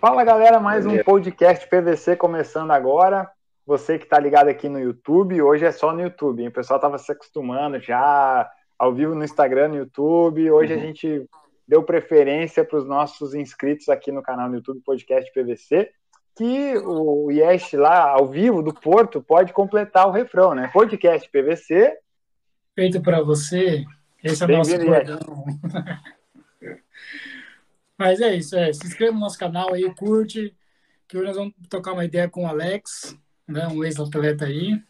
Fala galera, mais um podcast PVC começando agora. Você que está ligado aqui no YouTube, hoje é só no YouTube, hein? o pessoal estava se acostumando já ao vivo no Instagram, no YouTube. Hoje uhum. a gente deu preferência para os nossos inscritos aqui no canal no YouTube Podcast PVC, que o Yesh lá ao vivo do Porto pode completar o refrão, né? Podcast PVC. Feito para você. Esse é o nosso bordão. Mas é isso, é. Se inscreva no nosso canal aí, curte, que hoje nós vamos tocar uma ideia com o Alex, né, um ex-atleta aí.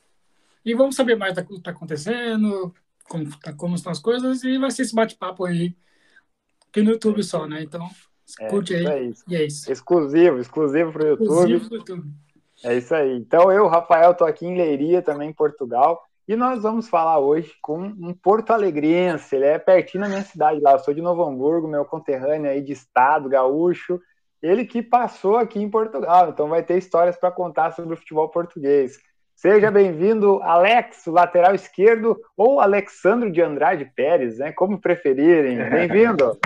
E vamos saber mais do que está acontecendo, como, tá, como estão as coisas, e vai ser esse bate-papo aí, aqui no YouTube só, né? Então, é, curte aí. É e é isso. Exclusivo, exclusivo para o YouTube. Exclusivo pro YouTube. É isso aí. Então, eu, Rafael, estou aqui em Leiria, também em Portugal. E nós vamos falar hoje com um porto alegrense, ele é pertinho da minha cidade lá, eu sou de Novo Hamburgo, meu conterrâneo aí de estado, gaúcho, ele que passou aqui em Portugal, então vai ter histórias para contar sobre o futebol português. Seja bem-vindo, Alex, lateral esquerdo, ou Alexandro de Andrade Pérez, né? Como preferirem. Bem-vindo.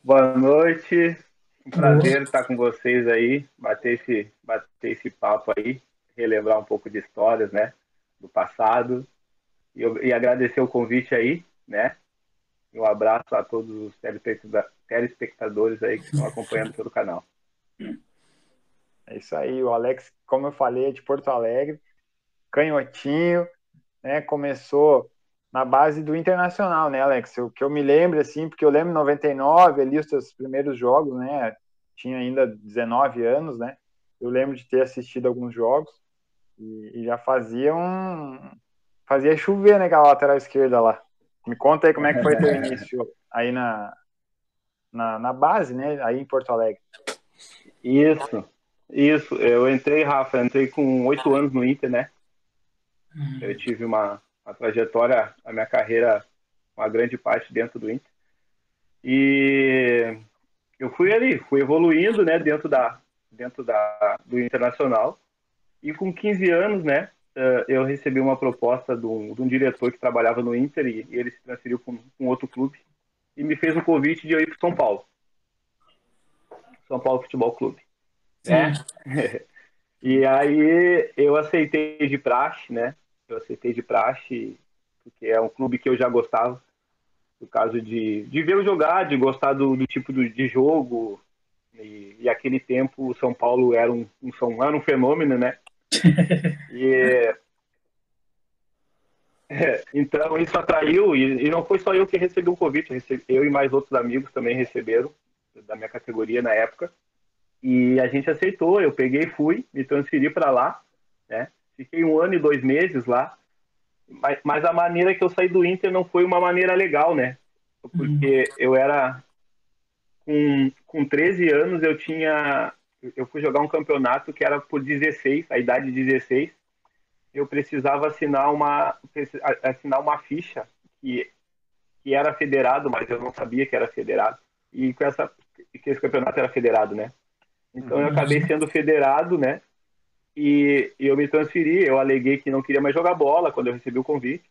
Boa noite. Um prazer estar com vocês aí, bater esse, bater esse papo aí relembrar um pouco de histórias, né, do passado. E, e agradecer o convite aí, né? E um abraço a todos os telespectadores aí que estão acompanhando pelo canal. É isso aí, o Alex, como eu falei, é de Porto Alegre, canhotinho, né? Começou na base do Internacional, né, Alex? O que eu me lembro, assim, porque eu lembro em 99, ali os seus primeiros jogos, né? Tinha ainda 19 anos, né? Eu lembro de ter assistido alguns jogos. E, e já fazia um. Fazia chover naquela lateral esquerda lá. Me conta aí como é que foi teu início aí na, na, na base, né? Aí em Porto Alegre. Isso, isso. Eu entrei, Rafa, entrei com oito anos no Inter, né? Uhum. Eu tive uma, uma trajetória, a minha carreira, uma grande parte dentro do Inter. E eu fui ali, fui evoluindo, né, dentro da dentro da do Internacional. E com 15 anos, né, eh, eu recebi uma proposta de um, de um diretor que trabalhava no Inter e, ele se transferiu para um, outro clube e me fez um convite de eu ir para São Paulo. São Paulo Futebol Clube. Né? e aí eu aceitei de praxe, né? Eu aceitei de praxe porque é um clube que eu já gostava, no caso de, de ver eu jogar, de gostar do, do tipo do, de jogo. E, e aquele tempo o São Paulo era um, um, era um fenômeno, né? e, é, então isso atraiu, e, e, não foi só eu que recebi o convite, eu, recebi, eu e mais outros amigos também receberam, da minha categoria na época, e a gente aceitou, eu peguei fui, me transferi para lá, né? Fiquei um ano e dois meses lá, mas, mas, a maneira que eu saí do Inter não foi uma maneira legal, né? Porque uhum. eu era. Com, com 13 anos eu tinha eu fui jogar um campeonato que era por 16, a idade de 16. Eu precisava assinar uma assinar uma ficha que que era federado, mas eu não sabia que era federado. E com essa que esse campeonato era federado, né? Então eu acabei uhum. sendo federado, né? E, e eu me transferi, eu aleguei que não queria mais jogar bola quando eu recebi o convite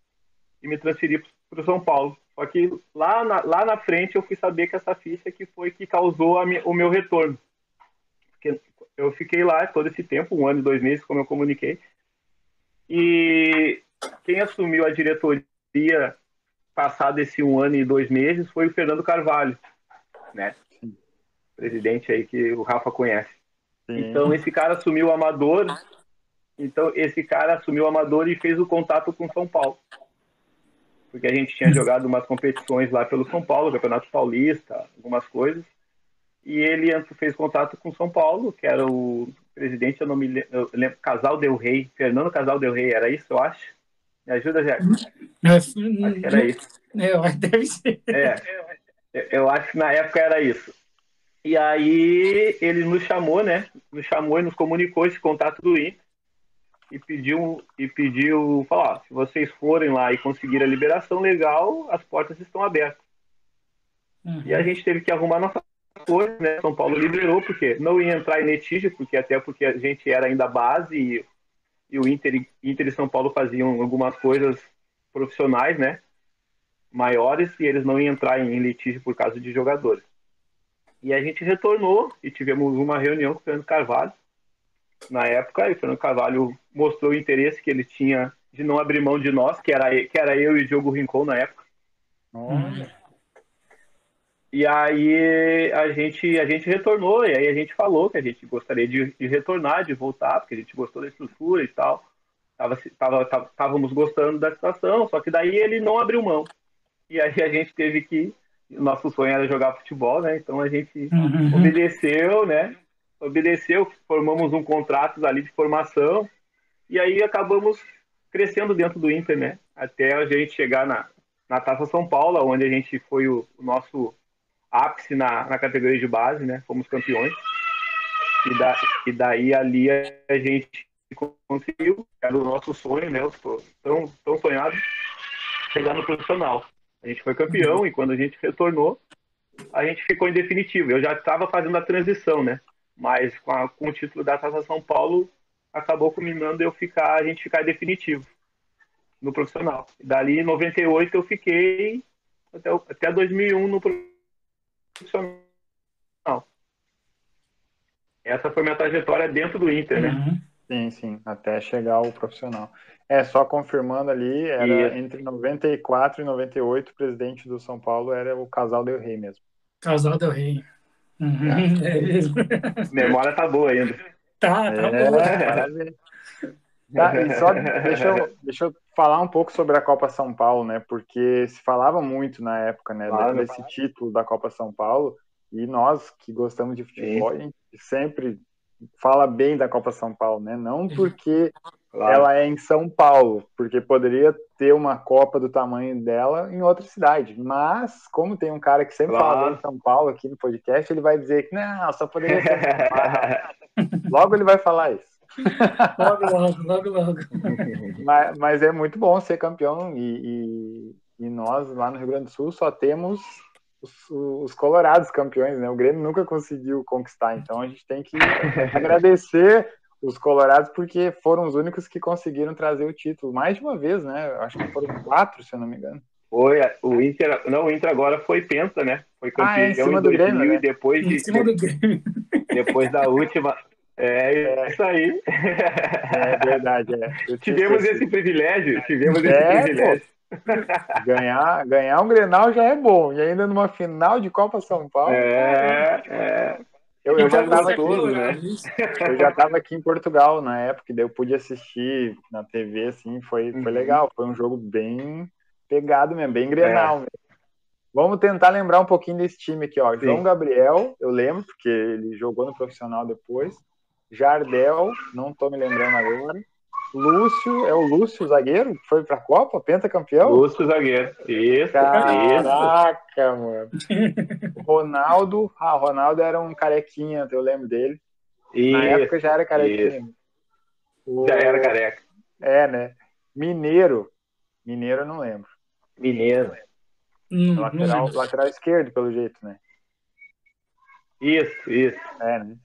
e me transferi para o São Paulo. Só que lá na, lá na frente eu fui saber que essa ficha que foi que causou mi, o meu retorno eu fiquei lá todo esse tempo, um ano e dois meses, como eu comuniquei. E quem assumiu a diretoria passado esse um ano e dois meses foi o Fernando Carvalho, né? Presidente aí que o Rafa conhece. Sim. Então esse cara assumiu o Amador. Então esse cara assumiu o Amador e fez o contato com São Paulo. Porque a gente tinha jogado umas competições lá pelo São Paulo, Campeonato Paulista, algumas coisas e ele fez contato com São Paulo, que era o presidente, eu não me lembro, lembro Casal Del Rey, Fernando Casal Del Rey, era isso, eu acho? Me ajuda, Jair? Acho que era isso. É, deve ser. É, eu acho que na época era isso. E aí ele nos chamou, né? Nos chamou e nos comunicou esse contato do Inter e pediu e pediu, falar, se vocês forem lá e conseguirem a liberação legal, as portas estão abertas. Uhum. E a gente teve que arrumar nossa foi, né? São Paulo liberou, porque não ia entrar em litígio, porque até porque a gente era ainda base e, e o Inter, Inter e São Paulo faziam algumas coisas profissionais, né? Maiores, e eles não iam entrar em litígio por causa de jogadores. E a gente retornou e tivemos uma reunião com o Fernando Carvalho. Na época, e o Fernando Carvalho mostrou o interesse que ele tinha de não abrir mão de nós, que era, que era eu e o Diogo Rincon na época. Olha. E aí a gente, a gente retornou, e aí a gente falou que a gente gostaria de, de retornar, de voltar, porque a gente gostou da estrutura e tal. Tava, tava, tava, estávamos gostando da situação, só que daí ele não abriu mão. E aí a gente teve que. Nosso sonho era jogar futebol, né? Então a gente Uhum. obedeceu, né? Obedeceu, formamos um contrato ali de formação e aí acabamos crescendo dentro do Inter, né? Até a gente chegar na, na Taça São Paulo, onde a gente foi o, o nosso ápice na, na categoria de base, né? Fomos campeões. E, da, e daí ali a gente conseguiu, era o nosso sonho, né? Tão, tão sonhado, chegar no profissional. A gente foi campeão e quando a gente retornou, a gente ficou em definitivo. Eu já estava fazendo a transição, né? Mas com, a, com o título da Taça São Paulo, acabou culminando eu ficar, a gente ficar definitivo no profissional. Dali em 98 eu fiquei até, até 2001 no profissional. Essa foi minha trajetória dentro do Inter, né? Uhum. Sim, sim, até chegar ao profissional. É, só confirmando ali, era Isso. entre 94 e 98, o presidente do São Paulo era o Casal Del Rey mesmo. Casal Del Rey. Uhum. É mesmo. Memória tá boa ainda. Tá, tá É, bom. parabéns. Tá, e só deixa eu, deixa eu falar um pouco sobre a Copa São Paulo, né? Porque se falava muito na época, né, Claro. desse título da Copa São Paulo, e nós que gostamos de futebol, a gente sempre fala bem da Copa São Paulo, né? Não porque Claro. ela é em São Paulo, porque poderia ter uma Copa do tamanho dela em outra cidade. Mas, como tem um cara que sempre fala Claro. bem de São Paulo aqui no podcast, ele vai dizer que não, só poderia ser em São Paulo. Logo ele vai falar isso. Logo, logo, logo, logo. Mas, mas é muito bom ser campeão e, e- e nós lá no Rio Grande do Sul só temos os, os colorados campeões, né? O Grêmio nunca conseguiu conquistar, então a gente tem que agradecer os colorados porque foram os únicos que conseguiram trazer o título mais de uma vez, né? Acho que foram quatro, se eu não me engano. Foi, o Inter, não, o Inter agora foi penta, né? Foi campeão Ah, é, em cima em do 2000 Grêmio, né? e depois, Em de, cima do Grêmio. depois da última. É isso aí. É verdade, é. Tivemos esse privilégio, tivemos É, esse pô. privilégio. ganhar, ganhar um Grenal já é bom, e ainda numa final de Copa São Paulo. É, é. Eu, eu já tava você aqui, né? Eu já estava aqui em Portugal na época, e daí eu pude assistir na TV, assim, foi, foi Uhum. legal, foi um jogo bem pegado mesmo, bem grenal mesmo. Vamos tentar lembrar um pouquinho desse time aqui, ó. Sim. João Gabriel, eu lembro, porque ele jogou no profissional depois. Jardel, não tô me lembrando agora. Lúcio, é o Lúcio, zagueiro, que foi pra Copa, pentacampeão? Lúcio zagueiro. Isso, isso. Caraca, mano. Ronaldo, ah, Ronaldo era um carequinha, eu lembro dele. Na Isso. época já era carequinha. O- Já era careca. É, né? Mineiro. Mineiro eu não lembro. Mineiro. Hum, não Lateral, lateral esquerdo, pelo jeito, né? Isso, isso. É, né?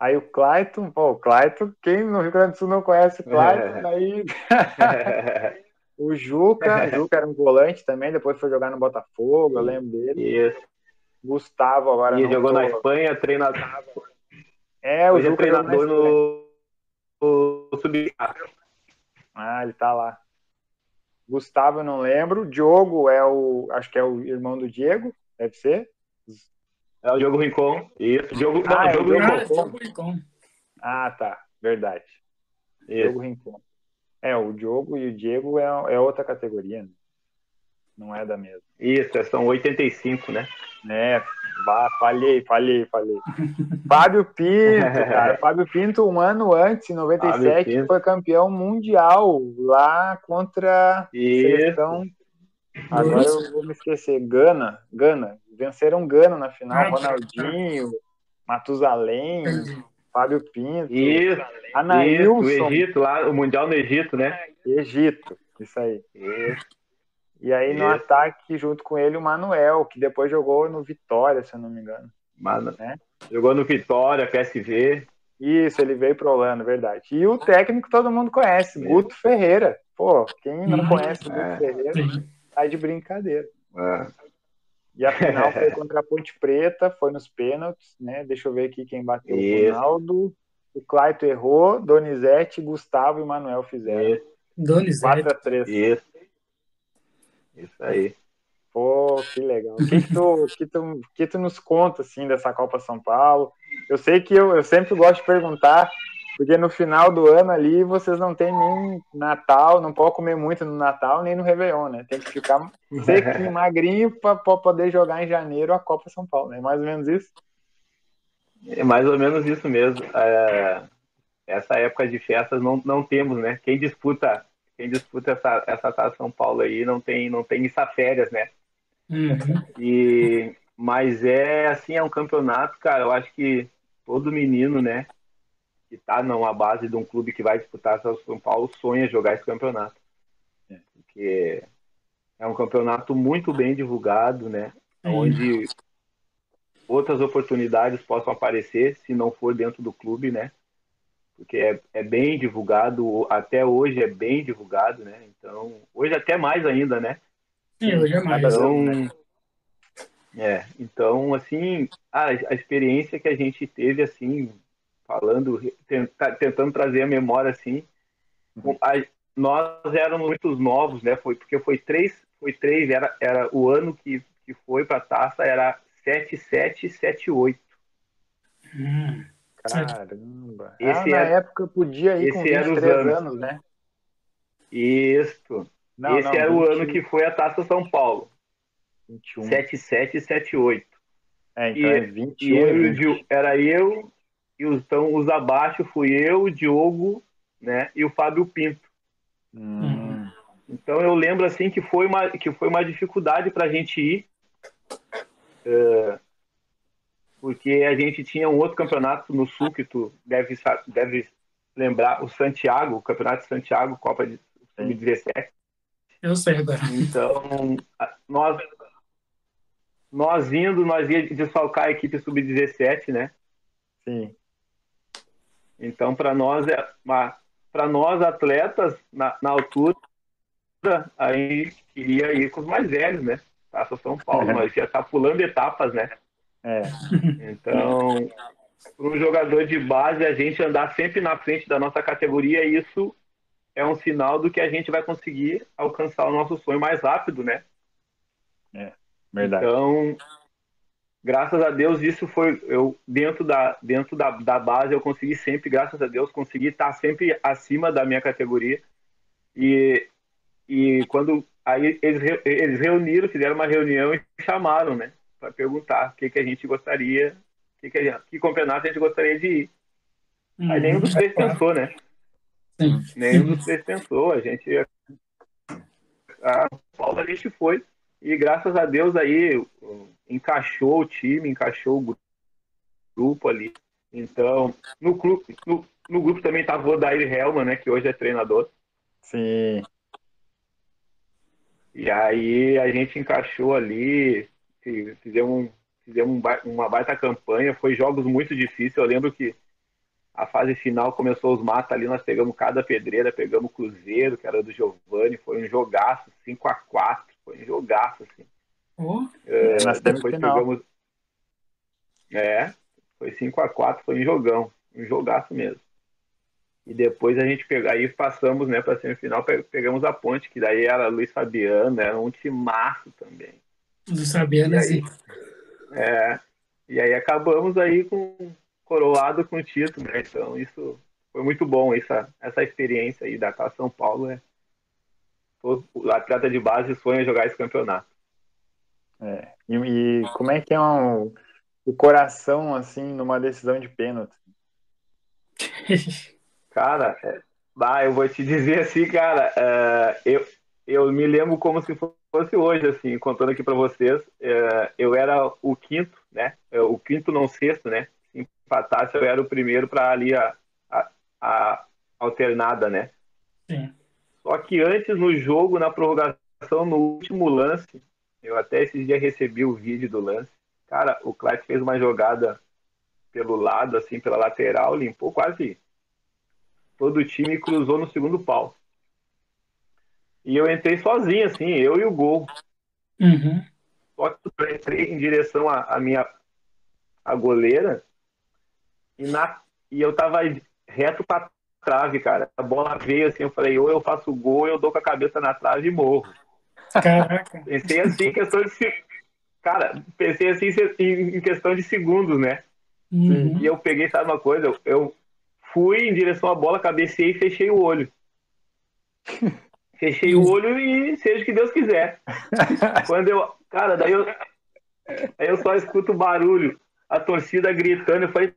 Aí o Clayton, pô, o Clayton, quem no Rio Grande do Sul não conhece o Clayton, aí o Juca, o Juca era um volante também, depois foi jogar no Botafogo, eu lembro dele. Isso. Gustavo agora E jogou tô- na Espanha, treinador. É, o Hoje é Juca na treinador no, no sub Ah, ele tá lá. Gustavo eu não lembro. Diogo é o, acho que é o irmão do Diego, deve ser. É o Diogo Rincon. Isso. Diogo, não, Ah, é o Diogo Diogo Rincon. Ah, Diogo Rincon. Ah, tá, verdade. Isso. Diogo Rincon. É, o Diogo e o Diego é, é outra categoria, né? Não é da mesma. Isso, são 85, né? É, vá, falhei, falhei, falhei. Fábio Pinto, cara. Fábio Pinto, um ano antes, em Fábio 97, Pinto. foi campeão mundial lá contra a Isso. seleção. Agora eu vou me esquecer. Gana, Gana. Venceram Gana na final. Ronaldinho, Matusalém, Entendi. Fábio Pinto, Isso. Isso, o Egito lá, o Mundial no Egito, né? Egito. Isso aí. Isso. E aí no Isso. ataque, junto com ele, o Manuel, que depois jogou no Vitória, se eu não me engano. Mano, É. Jogou no Vitória, PSV. Isso, ele veio pro Holanda, verdade. E o técnico todo mundo conhece, Guto Ferreira. Pô, quem não Uhum. conhece o Guto É. Ferreira Sim. Tá de brincadeira. É. E a final foi contra a Ponte Preta, foi nos pênaltis, né? Deixa eu ver aqui quem bateu. Isso. O Ronaldo, o Claito errou, Donizete, Gustavo e Manuel fizeram. Isso, Donizete. 4x3. isso. Isso aí. Pô, que legal. O que, que, tu, que, tu, que tu nos conta, assim, dessa Copa São Paulo? Eu sei que eu, eu sempre gosto de perguntar, porque no final do ano ali vocês não tem nem Natal, não pode comer muito no Natal nem no Réveillon, né? Tem que ficar sequinho, magrinho para poder jogar em janeiro a Copa São Paulo, né? Mais ou menos isso? É mais ou menos isso mesmo. É, essa época de festas não, não temos, né? Quem disputa, quem disputa essa, essa Taça São Paulo aí não tem, não tem essa férias, né? Uhum. E, mas é assim, é um campeonato, cara. Eu acho que todo menino, né, que tá numa base de um clube que vai disputar o São Paulo sonha jogar esse campeonato. Porque é um campeonato muito bem divulgado, né? Onde outras oportunidades possam aparecer, se não for dentro do clube, né? Porque é, é bem divulgado, até hoje é bem divulgado, né? Então, hoje até mais ainda, né? Sim, hoje é mais. Então, é, então assim, a, a experiência que a gente teve, assim, falando, tenta- tentando trazer a memória, assim, a- nós éramos muitos novos, né? Foi porque foi três, foi três, era, era o ano que, que foi para a taça era 7778. Hum. Caramba. Esse ah, na era- época podia ir com esse era os 23 anos. anos, né? Isso. Não, Esse não, era o 20, ano que foi a Taça São Paulo, 21. 7778. É, então E- é E 21 eu, e e o 20. Di- era eu, e os, então os abaixo fui eu, o Diogo, né, e o Fábio Pinto. Hum, Então eu lembro assim que foi uma, que foi uma dificuldade para a gente ir, eh, porque a gente tinha um outro campeonato no Sul que tu deve, deve lembrar, o Santiago, o Campeonato de Santiago, Copa de 2017. Eu sei agora. Então, nós, nós indo, nós ia desfalcar a equipe sub-17, né? sim. Então, para nós, é para nós atletas, na, na altura, aí queria ir com os mais velhos, né? Taça São Paulo, nós ia estar pulando etapas, né? É, Então, para um jogador de base, a gente andar sempre na frente da nossa categoria, isso é um sinal do que a gente vai conseguir alcançar o nosso sonho mais rápido, né? verdade. Então, graças a Deus, isso foi eu dentro da dentro da, da base eu consegui sempre, graças a Deus, consegui estar sempre acima da minha categoria. E e quando aí eles eles reuniram, fizeram uma reunião e chamaram, né, para perguntar o que que a gente gostaria, o que que, a gente, que campeonato a gente gostaria de ir. Aí nenhum dos três pensou, né? Sim. Nenhum dos três pensou. A gente. A Paulo a gente foi. E graças a Deus aí encaixou o time, encaixou o gru- grupo ali. Então, no, clube, no, no grupo também estava o Odair Helman, né? Que hoje é treinador. Sim. E aí a gente encaixou ali, fi- fizemos, fizemos um uma baita campanha, foi jogos muito difíceis. Eu lembro que a fase final começou os mata ali, nós pegamos cada pedreira, pegamos o Cruzeiro, que era do Giovani, foi um jogaço, 5 a 4 foi um jogaço, assim. Oh, É, depois semifinal. pegamos. É, foi 5 a 4 foi um jogão, um jogaço mesmo. E depois a gente pegou, aí passamos, né, para semifinal, pe- pegamos a ponte, que daí era Luiz Fabiano, era um timaço também. sabia, né? E aí? Sim. É, e aí acabamos aí com coroado com o título, né? Então isso foi muito bom, essa, essa experiência aí da Taça São Paulo é o atleta de base sonha jogar esse campeonato. É. E, e como é que é um- o coração, assim, numa decisão de pênalti? Cara, é, bah, eu vou te dizer assim, cara, é, eu, eu me lembro como se fosse hoje, assim, contando aqui para vocês, é, eu era o quinto, né? É, O quinto não sexto, né? Se empatasse, eu era o primeiro para ali a, a, a alternada, né? Sim. Só que antes, no jogo, na prorrogação, no último lance, eu até esses dias recebi o vídeo do lance. Cara, o Clyde fez uma jogada pelo lado, assim, pela lateral, limpou quase todo o time e cruzou no segundo pau. E eu entrei sozinho, assim, eu e o gol. Uhum. Só que eu entrei em direção à, à minha a goleira e, na, e eu tava reto pra trave, cara. A bola veio assim, eu falei, ou eu faço gol, eu dou com a cabeça na trave e morro. Caraca. Pensei assim em questão de Cara, pensei assim em questão de segundos, né? Uhum. E eu peguei, sabe uma coisa? Eu, fui em direção à bola, cabecei e fechei o olho. Fechei o olho e seja o que Deus quiser. Quando eu. Cara, daí eu. Aí eu só escuto barulho, a torcida gritando. Eu falei,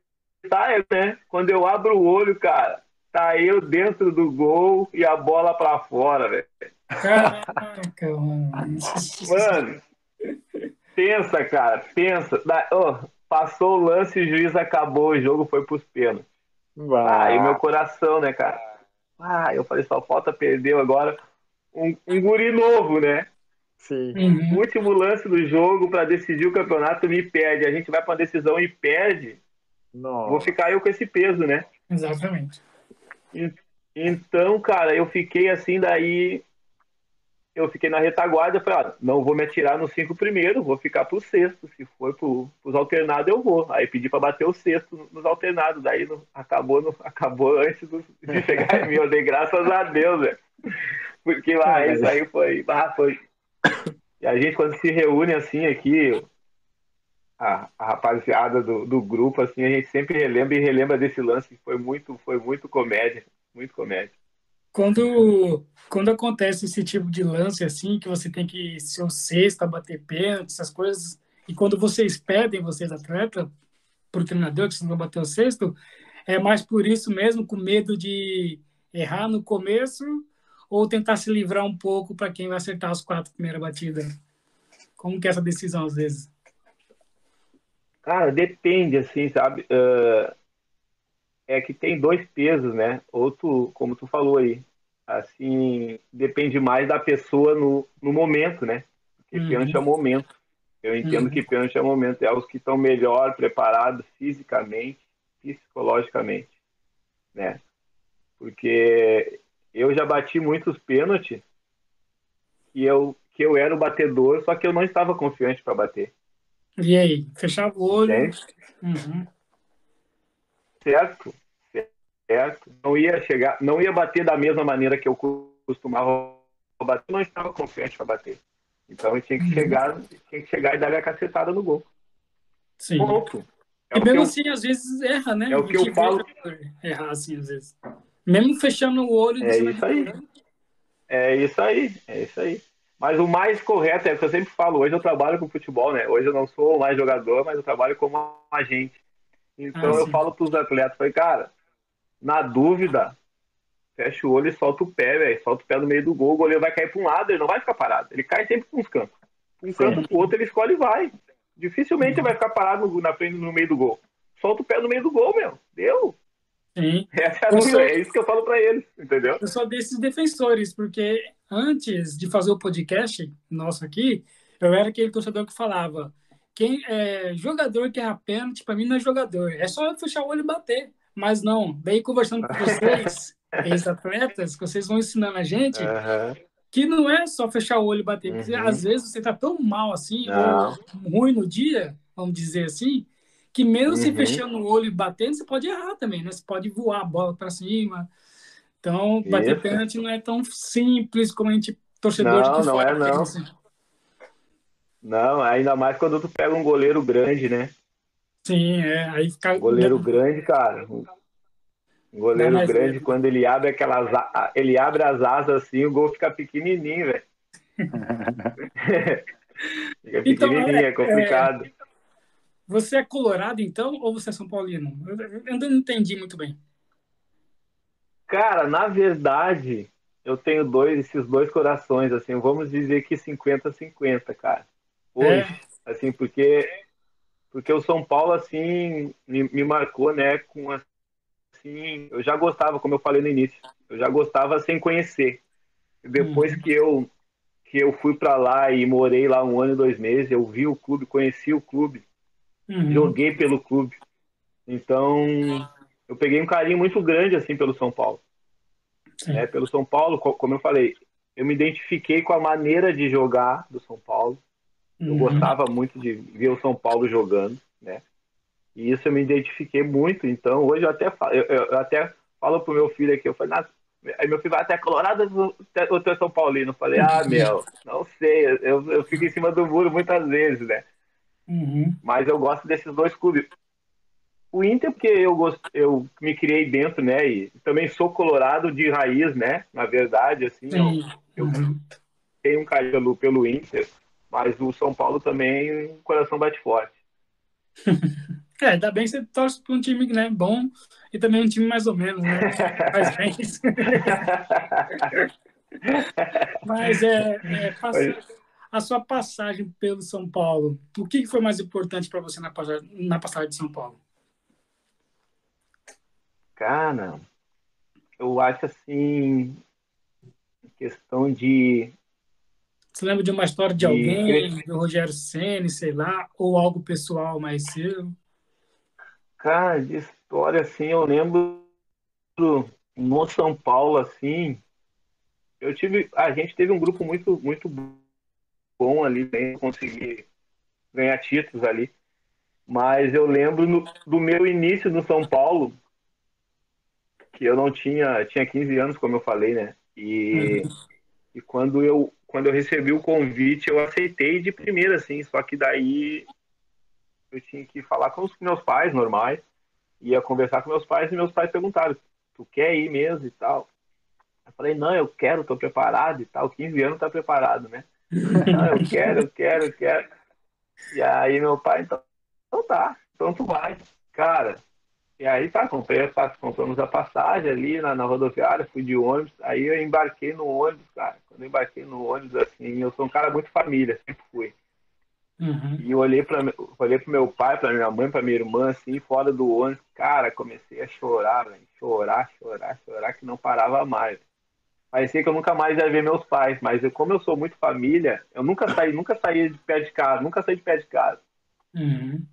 tá, é, né? Quando eu abro o olho, cara, tá eu dentro do gol e a bola pra fora, velho. Caraca, mano. Mano, pensa, cara, pensa. Da, oh, passou o lance, o juiz acabou, o jogo foi pros pênaltis. Ah, e meu coração, né, cara? Ah, eu falei, só falta perdeu agora um, um guri novo, né? Sim. Uhum. Último lance do jogo para decidir o campeonato me perde. A gente vai para decisão e perde. Nossa. Vou ficar eu com esse peso, né? Exatamente. Então, cara, eu fiquei assim, daí eu fiquei na retaguarda, eu falei, ah, não vou me atirar nos cinco primeiros, vou ficar pro sexto. Se for pro, pros alternados, eu vou. Aí pedi para bater o sexto nos alternados, daí não- acabou, não- acabou antes do- de chegar em mim. Eu dei graças a Deus, velho. Porque lá, isso aí foi, ah, foi. E a gente, quando se reúne assim aqui, a, a rapaziada do, do grupo, assim, a gente sempre relembra e relembra desse lance que foi muito, foi muito comédia. Muito comédia. Quando, quando acontece esse tipo de lance assim, que você tem que ser o sexto a bater pênalti, essas coisas, e quando vocês pedem, vocês atletas, pro treinador que vocês vão bater o sexto, é mais por isso mesmo, com medo de errar no começo, ou tentar se livrar um pouco para quem vai acertar as quatro primeiras batidas? Como que é essa decisão às vezes? Cara, depende, assim, sabe? Ah, é que tem dois pesos, né? Outro, como tu falou aí, assim, depende mais da pessoa no, no momento, né? Porque Uhum. pênalti é momento. Eu entendo Uhum. que pênalti é momento. É os que estão melhor preparados fisicamente, psicologicamente, né? Porque eu já bati muitos pênaltis e eu que eu era o batedor, só que eu não estava confiante para bater. E aí, fechava o olho. Uhum. certo, certo. Não ia chegar, não ia bater da mesma maneira que eu costumava bater, não estava confiante para bater. Então eu tinha que Uhum. chegar, tinha que chegar e dar a cacetada no gol. Sim. Ponto. É e mesmo eu- assim, às vezes erra, né? é o que eu vê falo. Errar assim, às vezes. Mesmo fechando o olho. É isso aí. É isso aí, é isso aí. Mas o mais correto é o que eu sempre falo. Hoje eu trabalho com futebol, né? Hoje eu não sou mais jogador, mas eu trabalho como agente. Então Ah, eu falo para os atletas, falei, cara, na dúvida, fecha o olho e solta o pé, velho. Solta o pé no meio do gol, o goleiro vai cair para um lado, ele não vai ficar parado. Ele cai sempre para uns cantos. Um canto pro outro, ele escolhe e vai. Dificilmente ele vai ficar parado no- na frente, no meio do gol. Solta o pé no meio do gol, meu. Deu. Sim. É, sou- é isso que eu falo para eles, entendeu? Eu sou desses defensores, porque antes de fazer o podcast nosso aqui, eu era aquele torcedor que falava: quem é jogador que erra pênalti, para mim não é jogador. É só eu fechar o olho e bater. Mas não. Daí, conversando com vocês, ex-atletas, que vocês vão ensinando a gente, Aham. que não é só fechar o olho e bater. Porque Uhum. às vezes você tá tão mal assim, Não. ou ruim no dia, vamos dizer assim, que mesmo se Uhum. fechando o olho e batendo, você pode errar também, né? Você pode voar a bola para cima. Então, bater pênalti não é tão simples como a gente, torcedor Não, de não fora, é, não. pensa. Não, ainda mais quando tu pega um goleiro grande, né? Sim, é. Aí fica. Goleiro grande, cara. Um goleiro mais grande, medo. quando ele abre aquelas, ele abre as asas assim, o gol fica pequenininho, velho. fica Então, pequenininho, é- é complicado. Você é colorado, então, ou você é São Paulino? Eu eu ainda não entendi muito bem. Cara, na verdade, eu tenho dois, esses dois corações, assim, vamos dizer que 50-50, cara. Hoje, assim, porque porque o São Paulo, assim, me, me marcou, né, com, assim, eu já gostava, como eu falei no início, eu já gostava sem conhecer. Depois Uhum. que eu que eu fui pra lá e morei lá um ano e dois meses, eu vi o clube, conheci o clube, Uhum. joguei pelo clube. Então, eu peguei um carinho muito grande assim pelo São Paulo. Né? Pelo São Paulo, co- como eu falei, eu me identifiquei com a maneira de jogar do São Paulo, Eu uhum. gostava muito de ver o São Paulo jogando, né? E isso eu me identifiquei muito. Então, hoje eu até falo, eu, eu até falo pro meu filho aqui, eu falei, aí meu filho vai até Colorado ou tu é São Paulino? Eu falei, ah, meu, não sei, eu, eu fico em cima do muro muitas vezes, né? Uhum. Mas eu gosto desses dois clubes. O Inter, porque eu, gost... eu me criei dentro, né? E também sou colorado de raiz, né? Na verdade, assim, eu, eu uhum. tenho um carinho pelo, pelo Inter, mas o São Paulo também, o coração bate forte. É, ainda bem que você torce para um time né, bom e também um time mais ou menos, né? Faz bem. Mas é, é a sua passagem pelo São Paulo, o que foi mais importante para você na, na passagem de São Paulo? Cara, eu acho assim, questão de. Você lembra de uma história de, de alguém, do Rogério Senna, sei lá, ou algo pessoal mais seu? Cara, de história, assim, eu lembro no São Paulo, assim, eu tive, a gente teve um grupo muito, muito bom ali, bem, conseguir ganhar títulos ali. Mas eu lembro no, do meu início no São Paulo, que eu não tinha, tinha 15 anos, como eu falei, né? E, uhum. e quando eu quando eu recebi o convite, eu aceitei de primeira, assim, só que daí eu tinha que falar com os meus pais normais, ia conversar com meus pais e meus pais perguntaram: "Tu quer ir mesmo e tal?" Eu falei: "Não, eu quero, tô preparado e tal, 15 anos tá preparado, né?" "Não, eu quero, eu quero, eu quero." E aí meu pai então, então tá, então tu vai. Cara, e aí tá, comprei, compramos a passagem ali na, na rodoviária, fui de ônibus, aí eu embarquei no ônibus, cara. Quando eu embarquei no ônibus, assim, eu sou um cara muito família, sempre fui. Uhum. E eu olhei para olhei pro meu pai, para minha mãe, para minha irmã, assim, fora do ônibus. Cara, comecei a chorar, véio. chorar, chorar, chorar, que não parava mais. Parecia que eu nunca mais ia ver meus pais, mas eu, como eu sou muito família, eu nunca saí, nunca saí de pé de casa, nunca saí de pé de casa. Uhum.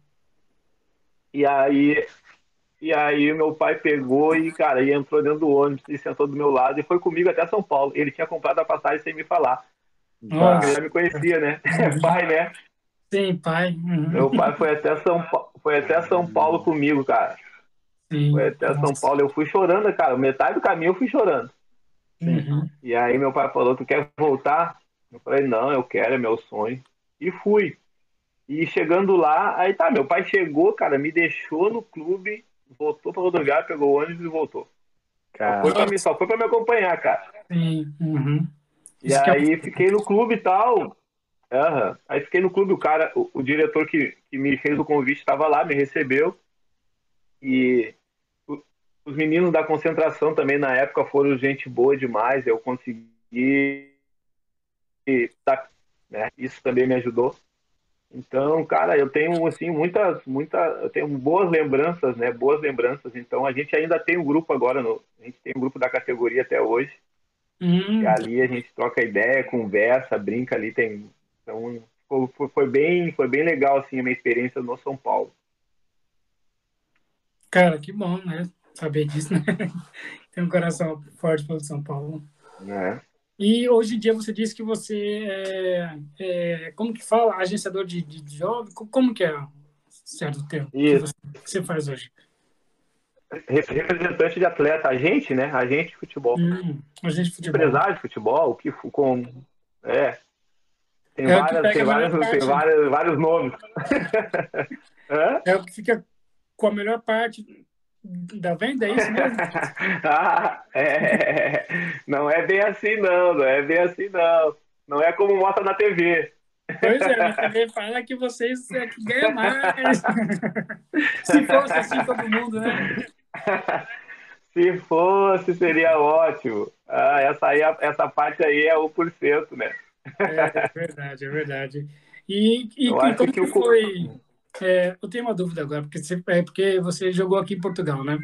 E aí, e aí meu pai pegou e, cara, e entrou dentro do ônibus e sentou do meu lado e foi comigo até São Paulo. Ele tinha comprado a passagem sem me falar. Nossa. Ele já me conhecia, né? pai, né? Sim, pai. Uhum. Meu pai foi até São Paulo, foi até São Paulo comigo, cara. Sim. Foi até Nossa. São Paulo. Eu fui chorando, cara. Metade do caminho eu fui chorando. Uhum. E aí meu pai falou: Tu quer voltar? Eu falei: Não, eu quero, é meu sonho. E fui. E chegando lá, aí tá, meu pai chegou, cara, me deixou no clube, voltou pra rodoviária, pegou o ônibus e voltou. Cara... Só, foi me, só foi pra me acompanhar, cara. Sim. Uhum. E Isso aí é... fiquei no clube e tal. Uhum. Aí fiquei no clube, o cara, o, o diretor que, que, me fez o convite estava lá, me recebeu. E o, os meninos da concentração também na época foram gente boa demais. Eu consegui. Tá, né? Isso também me ajudou. Então, cara, eu tenho assim muitas, muitas, eu tenho boas lembranças, né? Boas lembranças. Então, a gente ainda tem um grupo agora, no, a gente tem um grupo da categoria até hoje. Hum. Ali a gente troca ideia, conversa, brinca ali, tem então foi, foi, bem, foi bem legal assim a minha experiência no São Paulo. Cara, que bom, né? Saber disso, né? Tem um coração forte pelo São Paulo. É. E hoje em dia você disse que você é, é como que fala, agenciador de, de jovens, como que é certo termo Isso. que você, faz hoje? Representante de atleta, agente, né? Agente de futebol. Hum, agente de futebol. Empresário de futebol, que com é, tem, é várias, tem, várias, tem várias, vários nomes. é o que fica com a melhor parte da venda, é isso mesmo? ah, é. Não é bem assim, não. Não é bem assim, não. Não é como mostra na TV. Pois é, a TV fala que vocês é que ganham mais. Se fosse assim todo mundo, né? Se fosse, seria ótimo. Ah, essa, aí, essa parte aí é o porcento, né? É, é verdade, é verdade. E, e, e como que, foi? É, eu tenho uma dúvida agora, porque você, é porque você jogou aqui em Portugal, né?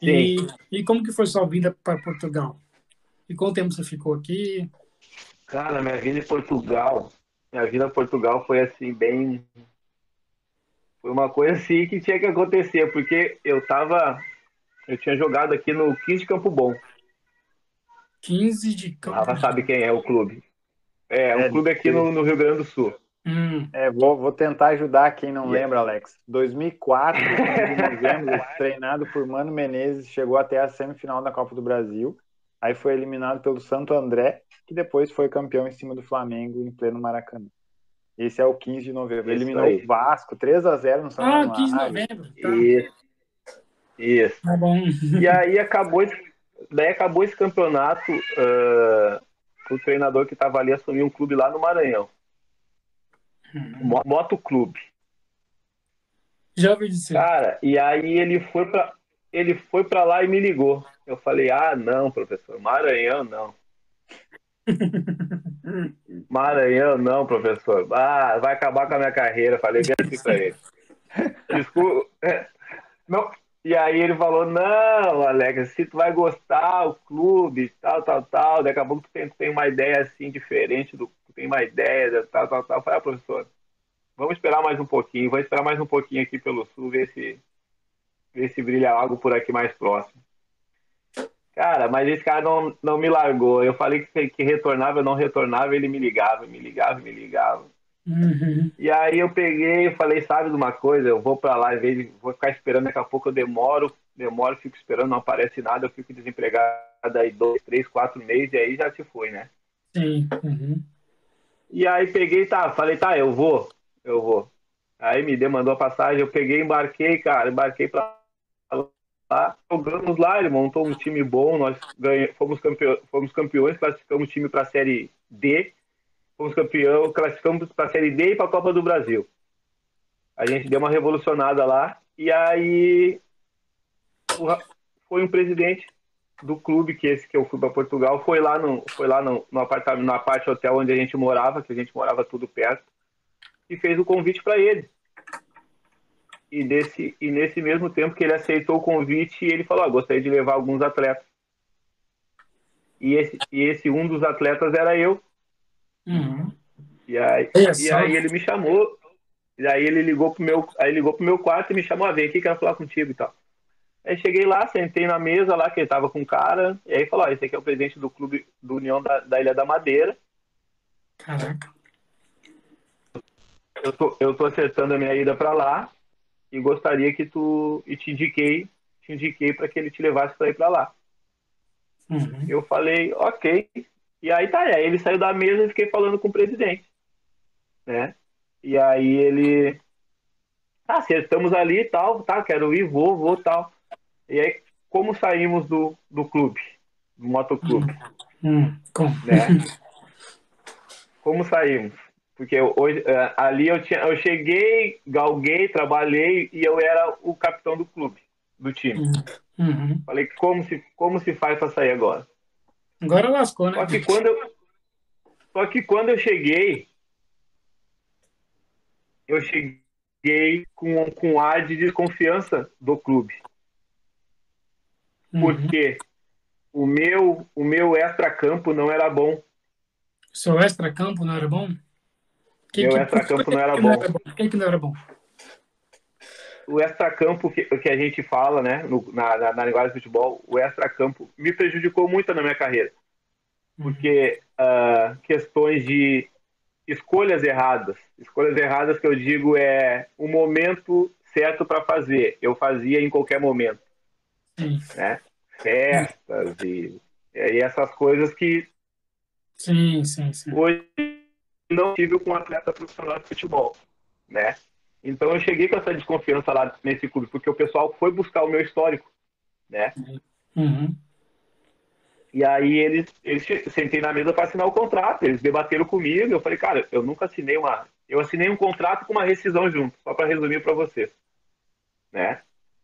E, Sim. e como que foi sua vida para Portugal? E quanto tempo você ficou aqui? Cara, minha vida em Portugal, minha vida em Portugal foi assim bem, foi uma coisa assim que tinha que acontecer, porque eu tava, eu tinha jogado aqui no 15 de Campo Bom. 15 de Campo. Rafa sabe quem é o clube. É, um é, clube aqui no, no, Rio Grande do Sul. Hum. É, vou, vou tentar ajudar quem não lembra, Alex. 2004, de novembro, treinado por Mano Menezes, chegou até a semifinal da Copa do Brasil. Aí foi eliminado pelo Santo André, que depois foi campeão em cima do Flamengo em pleno Maracanã. Esse é o 15 de novembro. Isso Eliminou aí. o Vasco, 3 a 0 no São Ah, Januário. 15 de novembro. Tá, Isso. Isso. tá bom. E aí acabou esse, daí acabou esse campeonato, ah, o treinador que estava ali assumiu um clube lá no Maranhão. Mo- Moto Clube. Já ouvi dizer. Cara, e aí ele foi para ele foi para lá e me ligou. Eu falei: "Ah, não, professor, Maranhão não. Maranhão não, professor. Ah, vai acabar com a minha carreira". Falei bem assim para ele. Desculpa. Não. E aí ele falou: "Não, Alex, se tu vai gostar o clube, tal, tal, tal, daqui a pouco tu tem, tu tem uma ideia assim diferente do tem uma ideia, tal, tal, tal". Eu falei: ah, professor, vamos esperar mais um pouquinho, vamos esperar mais um pouquinho aqui pelo sul, ver se ver se brilha algo por aqui mais próximo. Cara, mas esse cara não, não me largou. Eu falei que, que retornava, eu não retornava, ele me ligava, me ligava, me ligava. Uhum. E aí eu peguei e falei, sabe de uma coisa, eu vou pra lá, em vez de vou ficar esperando, daqui a pouco eu demoro, demoro, fico esperando, não aparece nada, eu fico desempregado aí dois, três, quatro meses, e aí já se foi, né? Sim. Uhum. E aí peguei, tá, falei, tá, eu vou, eu vou. Aí me demandou a passagem, eu peguei, embarquei, cara, embarquei pra lá, jogamos lá, ele montou um time bom, nós ganhamos, fomos, campeões, fomos campeões, classificamos o time pra Série D, fomos campeão, classificamos pra Série D e pra Copa do Brasil. A gente deu uma revolucionada lá, e aí foi um presidente do clube que esse que eu fui para Portugal foi lá no foi lá no, no apartamento na parte hotel onde a gente morava que a gente morava tudo perto e fez o convite para ele. E desse e nesse mesmo tempo que ele aceitou o convite ele falou ah, gostaria de levar alguns atletas. E esse e esse um dos atletas era eu. Uhum. e aí, Olha e aí ele me chamou e aí ele ligou pro meu aí ele ligou pro meu quarto e me chamou a vem aqui quero falar contigo e tal Aí cheguei lá, sentei na mesa lá, que ele tava com o cara, e aí falou, ó, esse aqui é o presidente do clube do União da, da Ilha da Madeira. Caraca. Eu tô, eu tô acertando a minha ida para lá e gostaria que tu e te indiquei, te indiquei para que ele te levasse para ir para lá. Uhum. Eu falei, ok. E aí tá, aí ele saiu da mesa e fiquei falando com o presidente, né? E aí ele, ah, acertamos ali e tal, tá, quero ir, vou, vou tal. E aí, como saímos do, do clube, do motoclube? Hum. Com. né? Como saímos? Porque hoje, eh, ali eu, tinha, eu cheguei, galguei, trabalhei e eu era o capitão do clube, do time. Uhum. Falei, como se, como se faz para sair agora? Agora lascou, né? Só que quando eu, só que quando eu cheguei, eu cheguei com, com ar de desconfiança do clube. Uhum. Porque o meu, o meu extra-campo não era bom. Seu extra-campo não era bom? Que, Meu extra-campo não era que bom. Por que, que não era bom? o extracampo que, que a gente fala, né, no- na, na, na linguagem do futebol, o extracampo me prejudicou muito na minha carreira. Porque ah, questões de escolhas erradas, escolhas erradas que eu digo é o momento certo para fazer, eu fazia em qualquer momento, Sim, né? Festas e, e essas coisas que sim, sim. sim. hoje não tive com um atleta profissional de futebol, né? Então eu cheguei com essa desconfiança lá nesse clube, porque o pessoal foi buscar o meu histórico, né? Uhum. E aí eles, eles sentei na mesa para assinar o contrato, eles debateram comigo, eu falei, cara, eu nunca assinei uma, eu assinei um contrato com uma rescisão junto, só para resumir para vocês, né?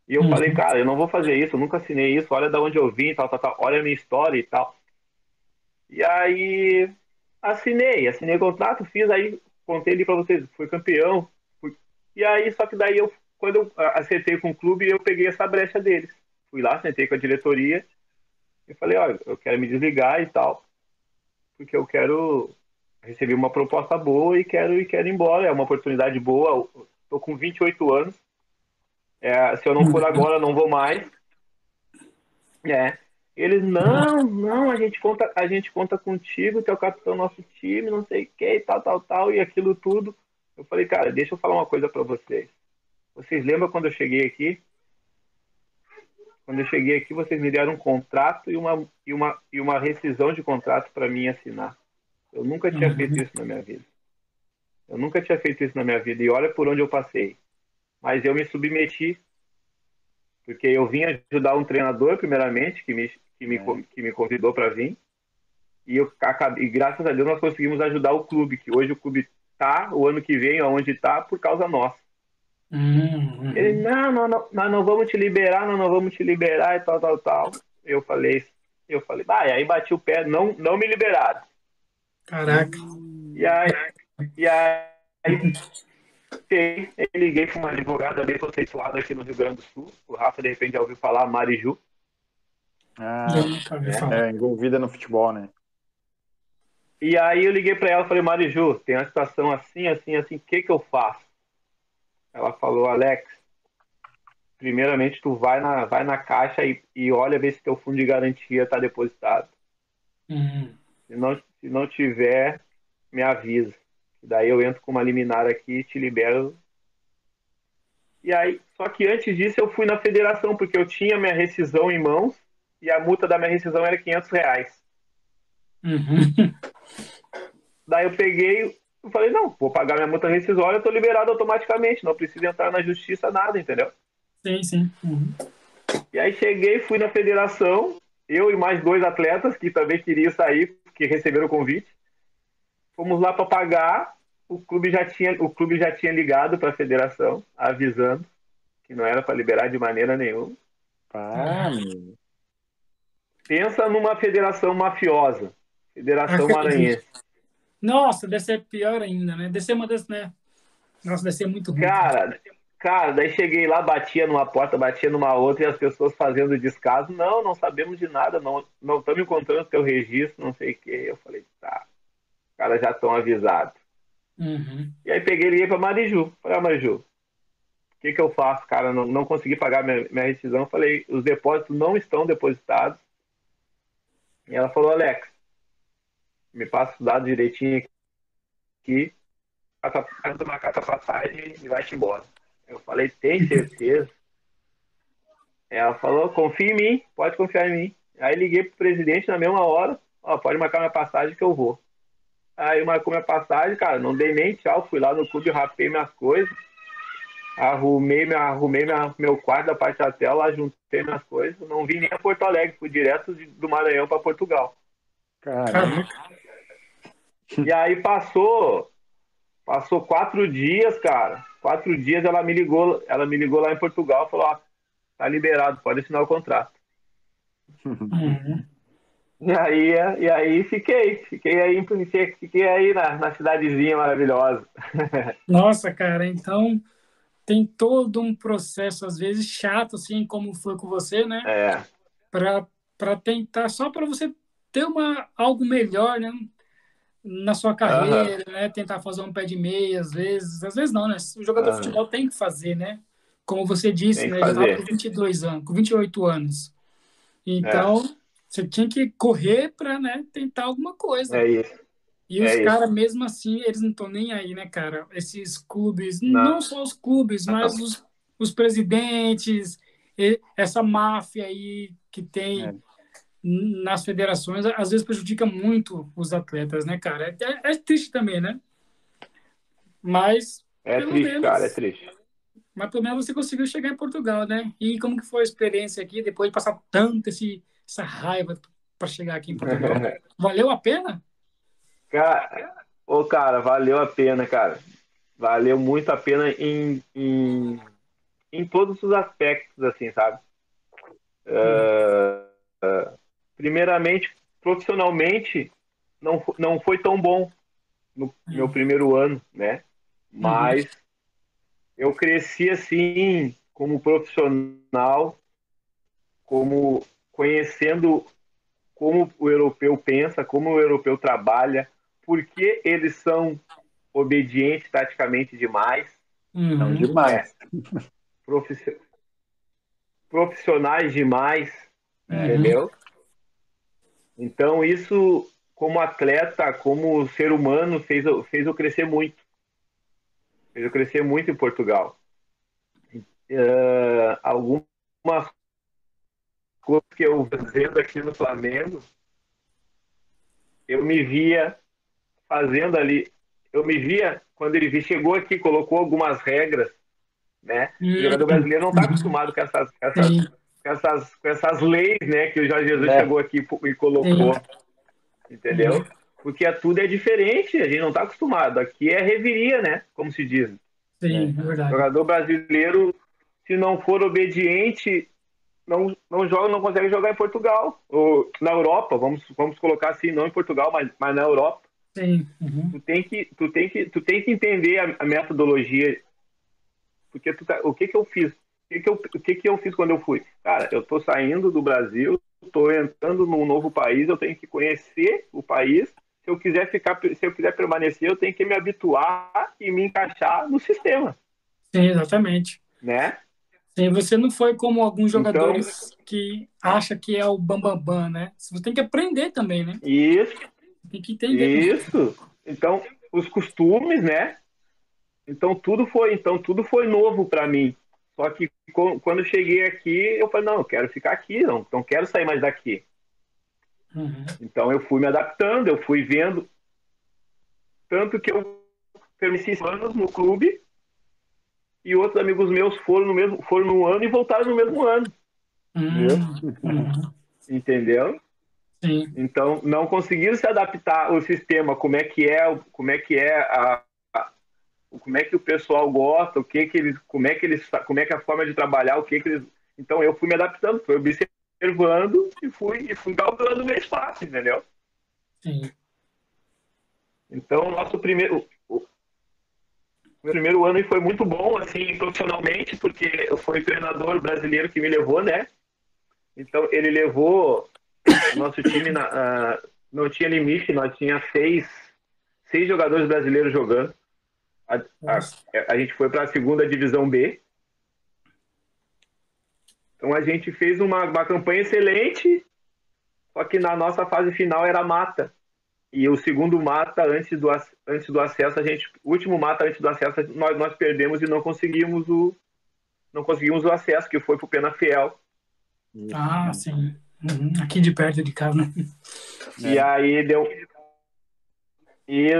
E eu Uhum. falei, cara, eu não vou fazer isso, eu nunca assinei isso, olha da onde eu vim, tal, tal, tal, olha a minha história e tal. E aí assinei, assinei o contrato, fiz aí, contei ali para vocês, fui campeão. fui- E aí, só que daí eu, quando eu acertei com o clube, eu peguei essa brecha deles. Fui lá, sentei com a diretoria e falei, olha, eu quero me desligar e tal, porque eu quero receber uma proposta boa e quero e quero ir embora, é uma oportunidade boa, tô com 28 anos, é, se eu não for agora, eu não vou mais. É. Eles, não, não, a gente conta, a gente conta contigo, é o capitão nosso time, não sei o que, tal, tal, tal, e aquilo tudo. Eu falei, cara, deixa eu falar uma coisa para vocês. Vocês lembram quando eu cheguei aqui? Quando eu cheguei aqui, vocês me deram um contrato e uma, e uma, e uma rescisão de contrato para mim assinar. Eu nunca tinha uhum. feito isso na minha vida. Eu nunca tinha feito isso na minha vida. E olha por onde eu passei. Mas eu me submeti. Porque eu vim ajudar um treinador, primeiramente, que me, que me, é. que me convidou para vir. E, eu, e graças a Deus nós conseguimos ajudar o clube, que hoje o clube está, o ano que vem, aonde está, por causa nossa. Uhum. Ele, não, não, não, nós não vamos te liberar, nós não vamos te liberar e tal, tal, tal. Eu falei, eu falei, ah, e aí bati o pé, não, não me liberaram. Caraca. E aí, e aí eu liguei para uma advogada bem conceituada aqui no Rio Grande do Sul. O Rafa, de repente, já ouviu falar, Mariju. Ah, é, é, envolvida no futebol, né? E aí eu liguei para ela e falei, Mariju, tem uma situação assim, assim, assim, o que que eu faço? Ela falou, Alex, primeiramente tu vai na, vai na caixa e, e olha ver se teu fundo de garantia está depositado. Uhum. Se, não, se não tiver, me avisa. Daí eu entro com uma liminar aqui e te libero. E aí, só que antes disso eu fui na federação, porque eu tinha minha rescisão em mãos e a multa da minha rescisão era 500 reais. Uhum. Daí eu peguei, eu falei, não, vou pagar minha multa rescisória, eu tô liberado automaticamente, não preciso entrar na justiça, nada, entendeu? Sim, sim. Uhum. E aí cheguei, fui na federação, eu e mais dois atletas que também queriam sair, que receberam o convite. Fomos lá para pagar, o clube já tinha, o clube já tinha ligado para a federação, avisando que não era para liberar de maneira nenhuma. Ah, Pensa numa federação mafiosa, Federação Maranhense. Nossa, deve ser pior ainda, né? Deve ser uma das, né? Nossa, deve ser muito ruim. Cara, cara, daí cheguei lá, batia numa porta, batia numa outra e as pessoas fazendo descaso. Não, não sabemos de nada, não não estamos encontrando teu registro, não sei o quê. Eu falei, tá, caras já estão avisados. Uhum. E aí peguei e liguei para Mariju. Falei, ah, Mariju, o que, que eu faço, cara? Não, não consegui pagar minha, minha rescisão. Falei, os depósitos não estão depositados. E ela falou, Alex, me passa os dados direitinho aqui, passa uma carta passagem e vai-te embora. Eu falei, tem certeza? Ela falou, confia em mim, pode confiar em mim. Aí liguei pro presidente na mesma hora, ó, pode marcar minha passagem que eu vou. Aí marcou minha passagem, cara, não dei nem tchau, fui lá no clube, rapei minhas coisas, arrumei, minha, arrumei minha, meu quarto da parte da tela, juntei minhas coisas, não vim nem a Porto Alegre, fui direto de, do Maranhão para Portugal. Caramba. E aí passou, passou quatro dias, cara. Quatro dias ela me ligou, ela me ligou lá em Portugal e falou: ó, tá liberado, pode assinar o contrato. Uhum. E aí, e aí fiquei, fiquei aí, fiquei aí na, na cidadezinha maravilhosa. Nossa, cara, então tem todo um processo, às vezes, chato, assim, como foi com você, né? É. Para tentar, só para você ter uma, algo melhor, né? na sua carreira, uhum. né? Tentar fazer um pé de meia, às vezes. Às vezes não, né? O jogador uhum. de futebol tem que fazer, né? Como você disse, né? Já estava com 22 anos, com 28 anos. Então, é. Você tinha que correr para né, tentar alguma coisa. É isso. E é os caras, mesmo assim, eles não estão nem aí, né, cara? Esses clubes, não, não só os clubes, mas os, os presidentes, essa máfia aí que tem é nas federações, às vezes prejudica muito os atletas, né, cara? É, é triste também, né? Mas. É triste, menos, cara, é triste. Mas pelo menos você conseguiu chegar em Portugal, né? E como que foi a experiência aqui, depois de passar tanto esse, essa raiva para chegar aqui em Portugal? valeu a pena? Cara, ô, cara, valeu a pena, cara. Valeu muito a pena em, em, em todos os aspectos, assim, sabe? Hum. Uh, uh, primeiramente, profissionalmente, não, não foi tão bom no meu primeiro ano, né? Mas uhum. eu cresci assim, como profissional, como conhecendo como o europeu pensa, como o europeu trabalha, por que eles são obedientes taticamente demais. Uhum. demais. É, profissionais demais, uhum. entendeu? Então, isso, como atleta, como ser humano, fez, fez eu crescer muito. fez eu crescer muito em Portugal. Uh, algumas coisas que eu fazendo aqui no Flamengo, eu me via fazendo ali, eu me via quando ele chegou aqui, colocou algumas regras, né? O jogador brasileiro não está acostumado com essas, essas, com essas, com essas leis, né? Que o Jorge Jesus é. chegou aqui e colocou, Sim. entendeu? Porque é, tudo é diferente, a gente não está acostumado. Aqui é reviria, né? Como se diz. Sim, é verdade. O jogador brasileiro, se não for obediente, não, não joga, não consegue jogar em Portugal ou na Europa. Vamos, vamos colocar assim, não em Portugal, mas, mas na Europa. Sim. Uhum. Tu tem que, tu tem que, tu tem que entender a, a metodologia, porque tu tá, o que que eu fiz? O que que eu, o que que eu fiz quando eu fui? Cara, eu tô saindo do Brasil, tô entrando num novo país, eu tenho que conhecer o país se eu quiser ficar, se eu quiser permanecer, eu tenho que me habituar e me encaixar no sistema. Sim, exatamente. Né? Sim, você não foi como alguns então jogadores então, que acha que é o bambambam, bam, bam, né? Você tem que aprender também, né? Isso. Tem que entender. Isso. Então, os costumes, né? Então tudo foi, então tudo foi novo para mim. Só que quando eu cheguei aqui, eu falei, não, eu quero ficar aqui, não, não quero sair mais daqui. Uhum. Então eu fui me adaptando, eu fui vendo. Tanto que eu permaneci anos no clube e outros amigos meus foram no mesmo foram no ano e voltaram no mesmo ano. Uhum. Uhum. Entendeu? Sim. Então não conseguiram se adaptar ao sistema, como é que é, como é que é a, a, como é que o pessoal gosta, o que que eles, como é que eles, como é que é a forma de trabalhar, o que que eles. Então eu fui me adaptando, fui observando observando e fui, e fui galgando meu espaço, entendeu? Sim. Então, nosso primeiro. Meu primeiro ano foi muito bom, assim, profissionalmente, porque foi o treinador brasileiro que me levou, né? Então, ele levou nosso time, na, uh, não tinha limite, nós tinha seis, seis jogadores brasileiros jogando. A, a, a gente foi para a segunda divisão B, então a gente fez uma, uma campanha excelente, só que na nossa fase final era mata. E o segundo mata antes do, antes do acesso, a gente, o último mata antes do acesso, nós, nós perdemos e não conseguimos o não conseguimos o acesso, que foi pro Pena Fiel. Ah, sim. Uhum. Aqui de perto de casa, né? E é. aí deu e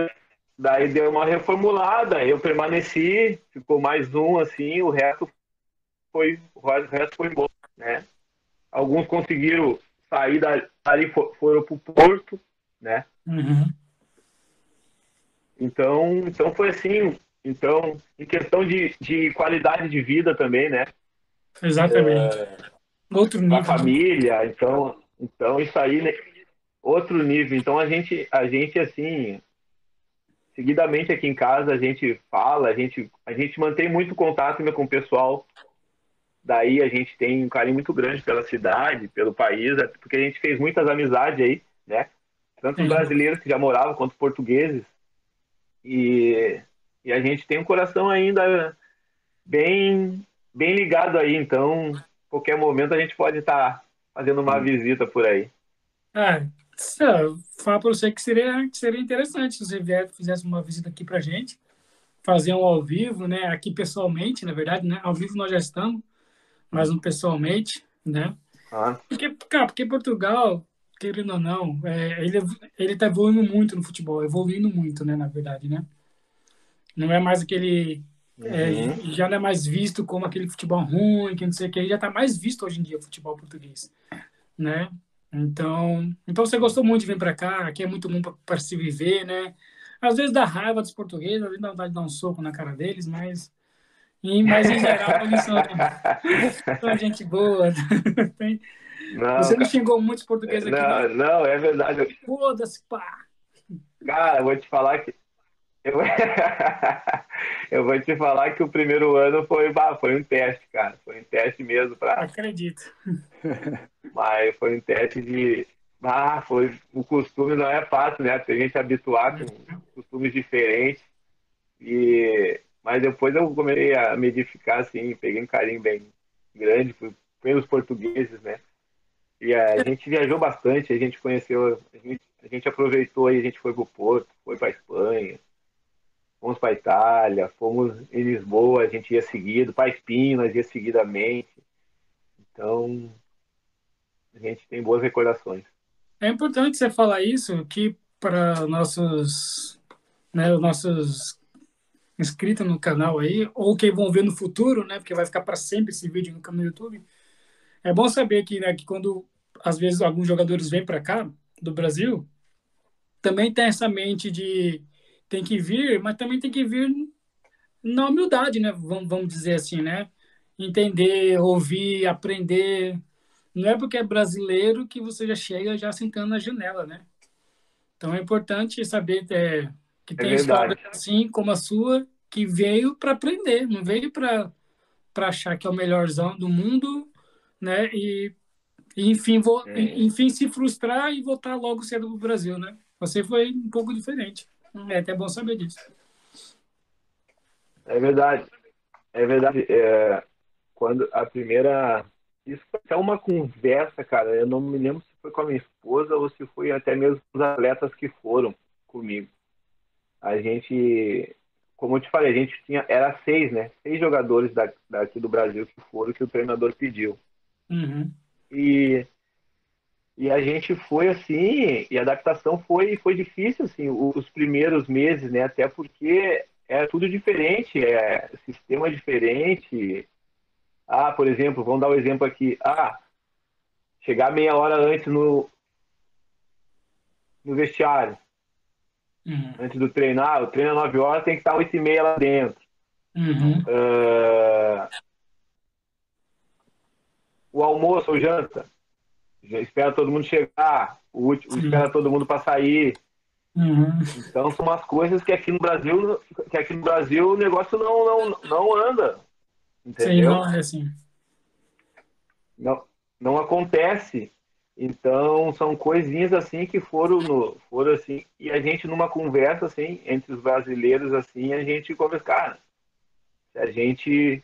daí deu uma reformulada, eu permaneci, ficou mais um assim, o resto foi, o resto foi embora, né? Alguns conseguiram sair dali, foram para o Porto, né? Uhum. Então, então foi assim. Então, em questão de, de qualidade de vida também, né? Exatamente. É, outro nível. A né? família, então, então isso aí, né? outro nível. Então a gente, a gente assim, seguidamente aqui em casa a gente fala, a gente, a gente mantém muito contato com o pessoal Daí a gente tem um carinho muito grande pela cidade, pelo país, é porque a gente fez muitas amizades aí, né? Tanto os brasileiros que já moravam quanto os portugueses. E, e a gente tem um coração ainda bem, bem ligado aí, então qualquer momento a gente pode estar tá fazendo uma visita por aí. Ah, falar para você que seria, que seria interessante se você vier, fizesse uma visita aqui para gente, fazer um ao vivo, né? Aqui pessoalmente, na verdade, né? Ao vivo nós já estamos, mas não pessoalmente, né? Ah. Porque, cara, porque Portugal, querendo ou não, é, ele, ele tá evoluindo muito no futebol, evoluindo muito, né, na verdade, né? Não é mais aquele... É, uhum. É, já não é mais visto como aquele futebol ruim, que não sei o que, já está mais visto hoje em dia o futebol português, né? Então, então você gostou muito de vir para cá, aqui é muito bom para se viver, né? Às vezes dá raiva dos portugueses, às vezes dá vontade de dar um soco na cara deles, mas e, mas em geral eles são, são gente boa. Não, Você não xingou muitos portugueses aqui? Não, não, não é verdade. Foda-se, pá! Cara, eu vou te falar que. Eu... eu vou te falar que o primeiro ano foi, bah, foi um teste, cara. Foi um teste mesmo para. Acredito. Mas foi um teste de. Ah, foi. O costume não é fácil, né? Tem gente habituada com costumes diferentes. E mas depois eu comecei a me edificar, assim, peguei um carinho bem grande pelos portugueses, né? E a gente viajou bastante, a gente conheceu, a gente, a gente aproveitou e a gente foi pro Porto, foi pra Espanha, fomos para Itália, fomos em Lisboa, a gente ia seguido, para Espinho, nós ia seguidamente. Então, a gente tem boas recordações. É importante você falar isso, que para nossos, né, os nossos inscritos no canal aí, ou que vão ver no futuro, né, porque vai ficar para sempre esse vídeo no canal do YouTube, é bom saber que, né, que quando às vezes alguns jogadores vêm para cá, do Brasil, também tem essa mente de tem que vir, mas também tem que vir na humildade, né? Vamos, vamos dizer assim, né? Entender, ouvir, aprender. Não é porque é brasileiro que você já chega já sentando na janela, né? Então é importante saber é, que tem é história assim como a sua que veio para aprender, não veio para para achar que é o melhorzão do mundo, né? E, e enfim, vou, é. enfim se frustrar e voltar logo cedo para o Brasil, né? Você foi um pouco diferente. É até bom saber disso. É verdade. É verdade. É, quando a primeira. Isso foi até uma conversa, cara. Eu não me lembro se foi com a minha esposa ou se foi até mesmo os atletas que foram comigo. A gente, como eu te falei, a gente tinha. Era seis, né? Seis jogadores da, daqui do Brasil que foram que o treinador pediu. Uhum. E e a gente foi assim, e a adaptação foi, foi difícil, assim, os primeiros meses, né? Até porque é tudo diferente, é sistema diferente. Ah, por exemplo, vamos dar um exemplo aqui. Ah, chegar meia hora antes no, no vestiário. Uhum. Antes do treinar, o treino é 9 horas, tem que estar 8 e meia lá dentro. Uhum. Uh, o almoço ou janta espera todo mundo chegar, o último, espera todo mundo para sair. Uhum. Então são umas coisas que aqui no Brasil, que aqui no Brasil o negócio não, não, não anda. Entendeu? Sim, não é assim. Não, não acontece. Então são coisinhas assim que foram no, foram assim e a gente numa conversa assim entre os brasileiros assim a gente conversa, cara, se a gente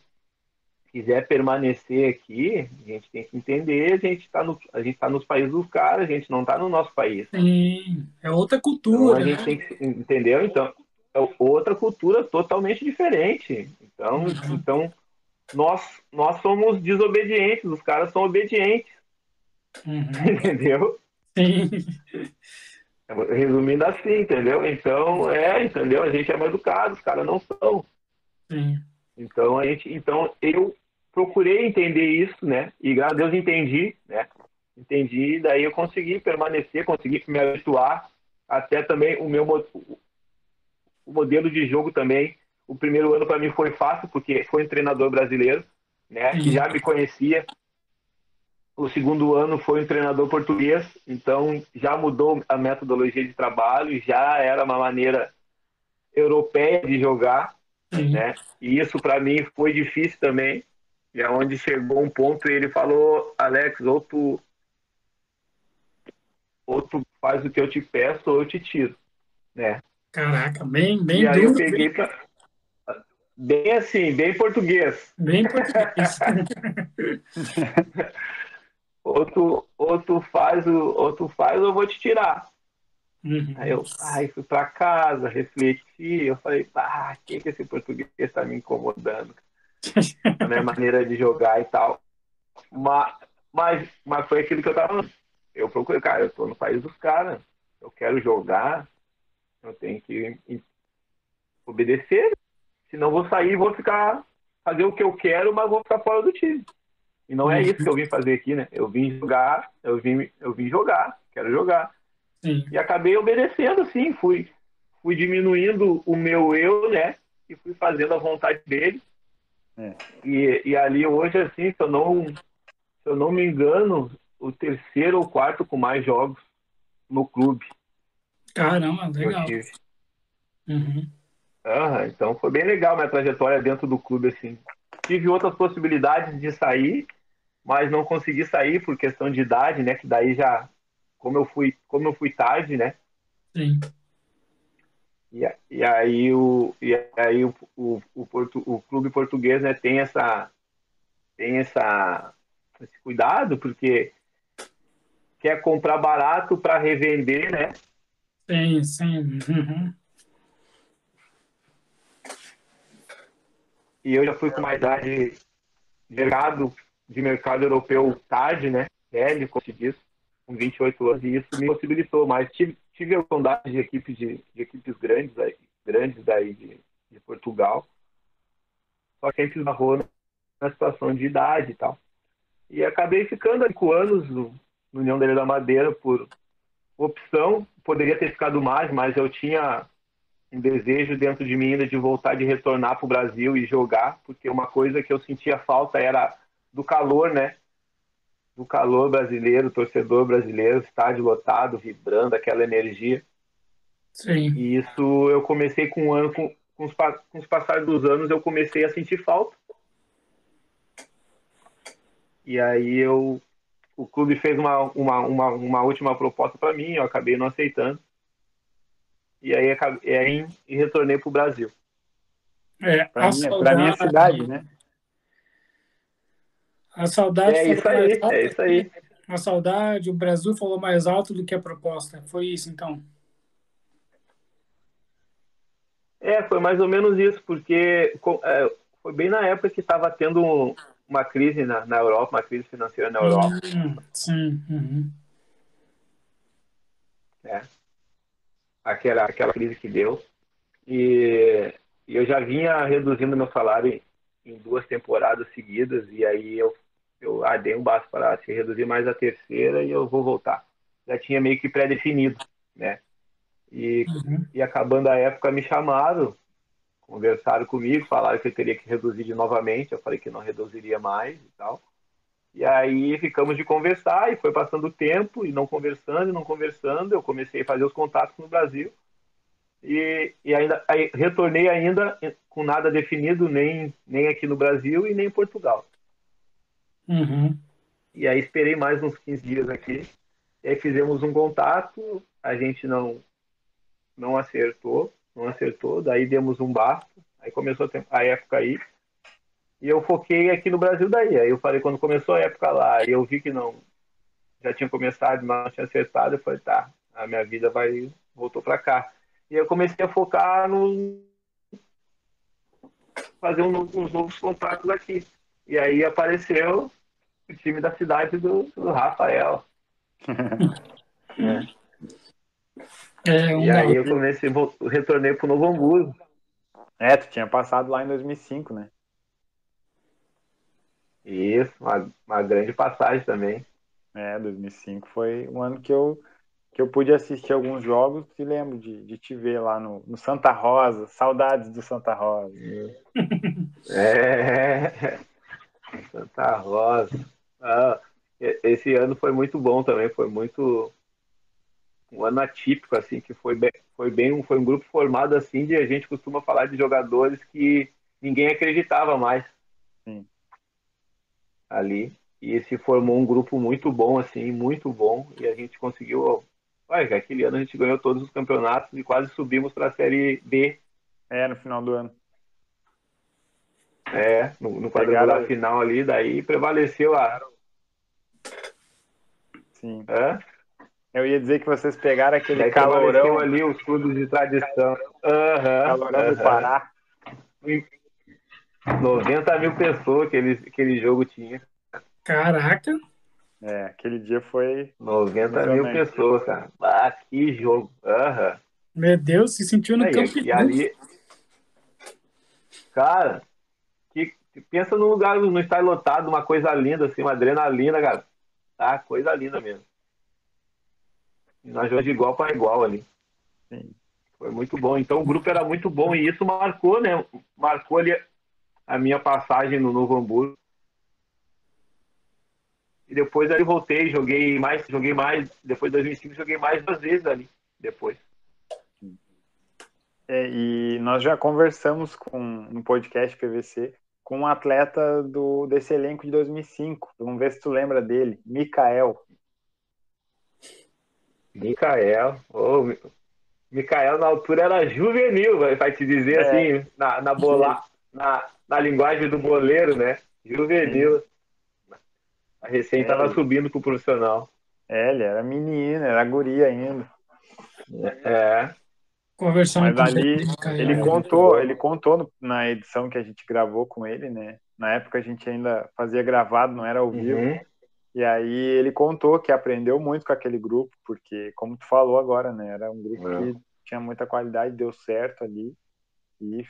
quiser permanecer aqui, a gente tem que entender, a gente está no, a gente tá nos países dos caras, a gente não está no nosso país. Sim, é outra cultura. Então, a gente né? tem que, entendeu? Então, é outra cultura totalmente diferente. Então, uhum. então nós, nós somos desobedientes, os caras são obedientes. Uhum. Entendeu? Sim. Resumindo assim, entendeu? Então, é, entendeu? A gente é mal educado, os caras não são. Sim. Então, a gente, então eu procurei entender isso, né? E graças a Deus entendi, né? Entendi, daí eu consegui permanecer, consegui me habituar até também o meu o modelo de jogo também. O primeiro ano para mim foi fácil porque foi um treinador brasileiro, né? Que já me conhecia. O segundo ano foi um treinador português, então já mudou a metodologia de trabalho, já era uma maneira europeia de jogar, né? E isso para mim foi difícil também, e aonde chegou um ponto e ele falou, Alex, ou tu, ou tu faz o que eu te peço ou eu te tiro, né? Caraca, bem, bem E aí eu peguei pra... Bem assim, bem português. Bem português. ou, tu, ou tu faz o, ou tu faz ou eu vou te tirar. Uhum. Aí eu ai, fui para casa, refleti, eu falei, ah, que que esse português está me incomodando? a minha maneira de jogar e tal. Mas, mas, mas foi aquilo que eu tava. Eu procurei, cara, eu tô no país dos caras, eu quero jogar, eu tenho que obedecer, senão vou sair vou ficar, fazer o que eu quero, mas vou ficar fora do time. E não é isso que eu vim fazer aqui, né? Eu vim jogar, eu vim, eu vim jogar, quero jogar. Sim. E acabei obedecendo, assim, fui, fui diminuindo o meu eu, né? E fui fazendo a vontade dele. É. E, e ali hoje, assim, se eu, não, se eu não me engano, o terceiro ou quarto com mais jogos no clube. Caramba, legal. Uhum. Ah, então foi bem legal minha trajetória dentro do clube, assim. Tive outras possibilidades de sair, mas não consegui sair por questão de idade, né? Que daí já, como eu fui, como eu fui tarde, né? Sim. E, e aí o, e aí o, o, o, o clube português né, tem essa tem essa esse cuidado porque quer comprar barato para revender, né? Sim, sim. Uhum. e eu já fui com uma idade de mercado, de mercado europeu tarde, né? Velho, como se diz, com 28 anos, e isso me possibilitou. Mas tive, tive a oportunidade de equipes, de, de equipes grandes, aí, grandes daí de, de Portugal, só que sempre esbarrou na situação de idade e tal. E acabei ficando cinco anos no, no União da Ilha da Madeira por opção. Poderia ter ficado mais, mas eu tinha um desejo dentro de mim ainda de voltar, de retornar para o Brasil e jogar, porque uma coisa que eu sentia falta era do calor, né? Do calor brasileiro, torcedor brasileiro, estádio lotado, vibrando, aquela energia. Sim. E isso eu comecei com um ano, com, com, os, com os passados dos anos, eu comecei a sentir falta. E aí eu o clube fez uma, uma, uma, uma última proposta para mim, eu acabei não aceitando. E aí, acabei, aí e retornei para o Brasil. É, para minha, minha cidade, né? A saudade é isso aí, alto, é isso aí. A saudade, o Brasil falou mais alto do que a proposta. Foi isso, então? É, foi mais ou menos isso, porque é, foi bem na época que estava tendo uma crise na, na Europa, uma crise financeira na Europa. Hum, sim. Uhum. É. Aquela, aquela crise que deu. E, e eu já vinha reduzindo meu salário em, duas temporadas seguidas, e aí eu, eu ah, dei um basta para se reduzir mais a terceira e eu vou voltar. Já tinha meio que pré-definido, né? E, uhum. e acabando a época me chamaram conversaram comigo, falaram que eu teria que reduzir de novamente, eu falei que não reduziria mais e tal. E aí ficamos de conversar e foi passando o tempo e não conversando, e não conversando, eu comecei a fazer os contatos no Brasil e, e ainda aí, retornei ainda com nada definido nem nem aqui no Brasil e nem em Portugal. Uhum. E aí esperei mais uns 15 dias aqui. E aí fizemos um contato, a gente não não acertou não acertou, daí demos um basta, aí começou a época aí, e eu foquei aqui no Brasil daí. Aí eu falei, quando começou a época lá, e eu vi que não, já tinha começado, mas não tinha acertado, eu falei, tá, a minha vida vai, voltou para cá. E eu comecei a focar no fazer um, uns novos contatos aqui. E aí apareceu o time da cidade do, do Rafael. é. É, um e aí eu comecei, retornei pro Novo Hamburgo. É, tu tinha passado lá em 2005, né? Isso, uma, uma grande passagem também. É, 2005 foi um ano que eu, que eu pude assistir alguns jogos e lembro de, de te ver lá no, no Santa Rosa. Saudades do Santa Rosa. É, Santa Rosa. Ah, esse ano foi muito bom também, foi muito um ano atípico, assim, que foi bem, foi bem um, foi um grupo formado assim de a gente costuma falar de jogadores que ninguém acreditava mais. Sim. Ali. E se formou um grupo muito bom, assim, muito bom. E a gente conseguiu. Olha, aquele ano a gente ganhou todos os campeonatos e quase subimos para a Série B. É, no final do ano. É, no, no quadrangular final ali, daí prevaleceu a. Sim. É? Eu ia dizer que vocês pegaram aquele calorão ali, os clubes de tradição. Uhum, calorão uhum. do Pará. 90 mil pessoas que aquele, aquele jogo tinha. Caraca! É, aquele dia foi. 90 mil pessoas, cara. Ah, que jogo. Uhum. Meu Deus, se sentiu no campo. E ali. Cara, pensa num lugar, no estádio lotado, uma coisa linda, assim, uma adrenalina, cara. Tá, coisa linda mesmo. E nós jogamos de igual para igual ali. Sim. Foi muito bom. Então o grupo era muito bom e isso marcou, né? Marcou ali a minha passagem no Novo Hamburgo. E depois ali voltei, joguei mais, joguei mais. Depois de 2005 joguei mais duas vezes ali. Depois. É, e nós já conversamos com no podcast PVC com um atleta do desse elenco de 2005. Vamos ver se tu lembra dele, Mikael. Mikael. Oh, Mikael na altura era juvenil, vai te dizer é. assim, na, na, bola, na, na linguagem do boleiro, né? Juvenil. A recém estava é. subindo pro profissional. É, ele era menino, era guria ainda. É. Conversão Mas ali técnica, ele contou, ele contou no- na edição que a gente gravou com ele, né? Na época a gente ainda fazia gravado, não era ao vivo. Uhum. E aí ele contou que aprendeu muito com aquele grupo, porque, como tu falou agora, né? Era um grupo É. que tinha muita qualidade, deu certo ali. E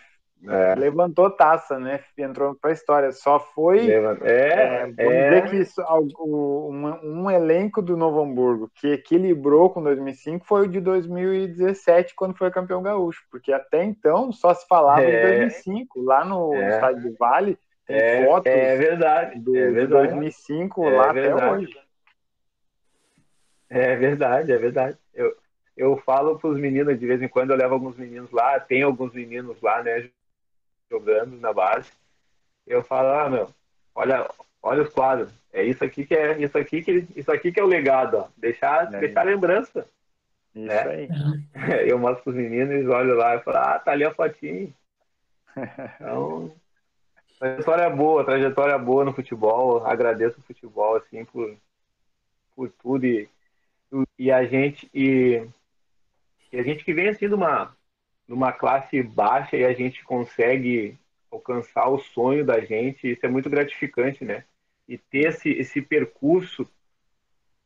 É, levantou taça, né? Entrou pra história. Só foi. É, é, vamos é, dizer que isso, um, um elenco do Novo Hamburgo que equilibrou com 2005 foi o de 2017, quando foi campeão gaúcho, porque até então só se falava É. de 2005. Lá no, no É. estádio do Vale tem é, fotos é verdade. do, é de verdade. 2005 É lá verdade. até hoje. É verdade, é verdade. Eu, eu falo para os meninos, de vez em quando eu levo alguns meninos lá, tem alguns meninos lá, né, jogando na base. Eu falo, ah, meu, olha, olha os quadros. É isso aqui que é, isso aqui que, isso aqui que é o legado, ó. Deixar, É. deixar lembrança. Isso É. aí. Eu mostro para os meninos, eles olham lá e falam, ah, tá ali a fotinho. Então, trajetória boa, trajetória boa no futebol. Agradeço o futebol, assim, por, por tudo. E, e a gente e, e a gente que vem assim de uma, de uma classe baixa e a gente consegue alcançar o sonho da gente, isso é muito gratificante, né? E ter esse, esse percurso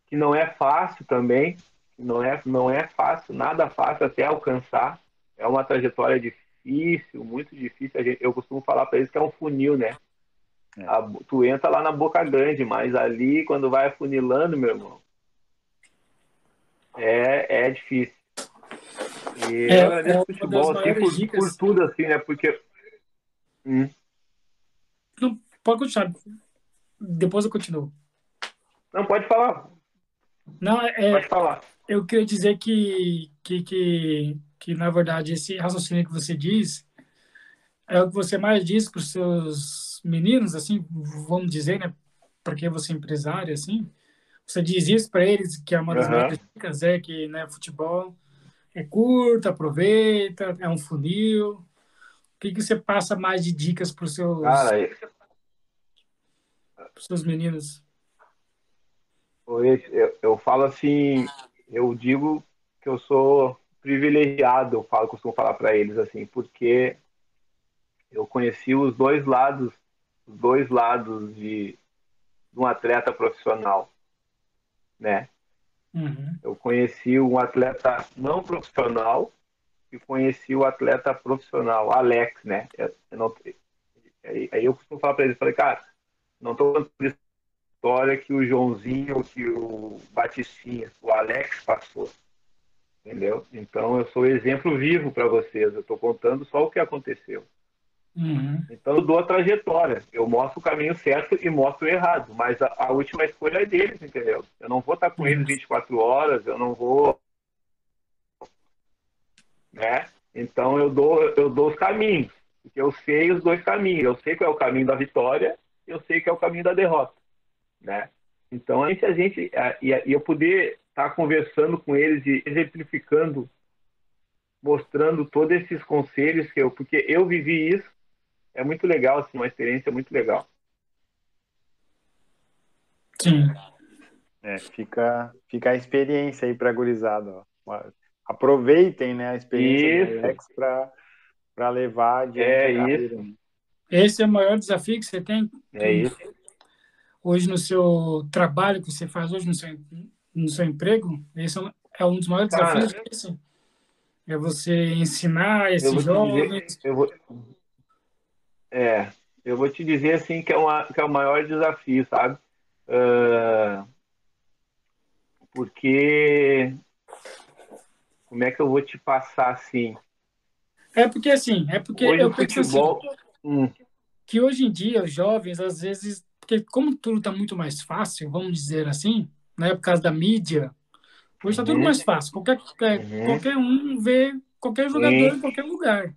que não é fácil também, não é, não é fácil, nada fácil até alcançar. É uma trajetória difícil, muito difícil. A gente- eu costumo falar para eles que é um funil, né? É. A- tu entra lá na boca grande, mas ali, quando vai afunilando, meu irmão, é, é difícil. E É, eu agradeço é futebol, assim, por, dicas. por tudo, assim, né? Porque. Hum. Pode continuar. Depois eu continuo. Não, pode falar, Não, é, pode falar. eu queria dizer que, que, que, que, na verdade, esse raciocínio que você diz é o que você mais diz para os seus meninos, assim, vamos dizer, né? Porque você é empresário, assim. Você diz isso para eles, que é uma das maiores dicas, é que né, futebol é curto, aproveita, é um funil. O que, que você passa mais de dicas para os seus, Cara, pros seus meninos? eu, eu, eu falo assim, eu digo que eu sou privilegiado, eu falo, costumo falar para eles assim, porque eu conheci os dois lados, os dois lados de, de um atleta profissional, né? Uhum. Eu conheci um atleta não profissional e conheci o atleta profissional, Alex, né? Eu, eu não, aí, aí eu costumo falar para eles, falei, cara, não estou contando história que o Joãozinho, que o Batistinha, o Alex passou, entendeu? Então eu sou exemplo vivo para vocês. Eu estou contando só o que aconteceu. Uhum. Então eu dou a trajetória, eu mostro o caminho certo e mostro o errado, mas a, a última escolha é deles, entendeu? Eu não vou estar com eles 24 horas, eu não vou, né? Então eu dou eu dou os caminhos, porque eu sei os dois caminhos, eu sei qual é o caminho da vitória, eu sei que é o caminho da derrota, né? Então a gente a gente e e eu poder estar conversando com eles e exemplificando mostrando todos esses conselhos que eu, porque eu vivi isso, é muito legal, assim, uma experiência muito legal. Sim. É, fica, fica a experiência aí para gurizada. ó. Aproveitem né, a experiência Isso. do Alex para levar adiante É a carreira. né? Esse é o maior desafio que você tem É isso. hoje no seu trabalho que você faz hoje no seu, no seu emprego. Esse é um- é dos maiores Cara, desafios. esse. É você ensinar Eu esses jovens. dizer, eu vou, é, eu vou te dizer assim que é, uma, que é o maior desafio, sabe? Ah, porque como é que eu vou te passar assim? É porque assim, é porque Hoje eu o penso assim, futebol, hum, que hoje em dia os jovens às vezes, porque como tudo está muito mais fácil, vamos dizer assim, né, por causa da mídia, hoje está tudo Uhum. mais fácil. Qualquer Uhum. qualquer um vê qualquer jogador em qualquer lugar,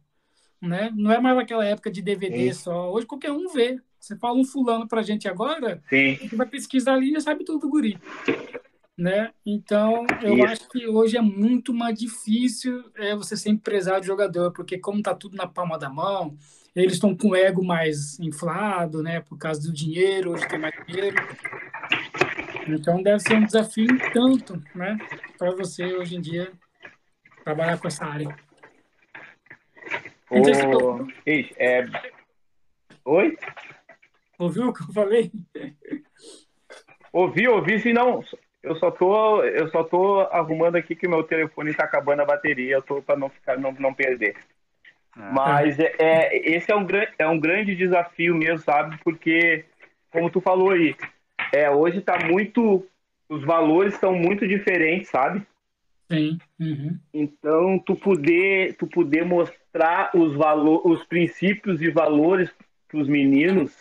né? Não é mais aquela época de DVD Sim. só. Hoje qualquer um vê. Você fala um fulano pra gente agora, sim, a gente vai pesquisar ali e já sabe tudo do guri. Né? Então, eu Isso. acho que hoje é muito mais difícil é, você ser empresário de jogador, porque como tá tudo na palma da mão, eles estão com o ego mais inflado, né? Por causa do dinheiro, hoje tem mais dinheiro. Então, deve ser um desafio tanto, né? Para você, hoje em dia, trabalhar com essa área. O... É... Oi? Ouviu o que eu falei? Ouvi, ouvi, se não. Eu só tô, eu só tô arrumando aqui que meu telefone está acabando a bateria, eu tô para não ficar, não, não perder. Ah, Mas é, é, esse é um, é um grande desafio mesmo, sabe? Porque, como tu falou aí, é, hoje está muito. Os valores estão muito diferentes, sabe? Sim. Uhum. Então, tu poder, tu poder mostrar os valores, os princípios e valores para os meninos,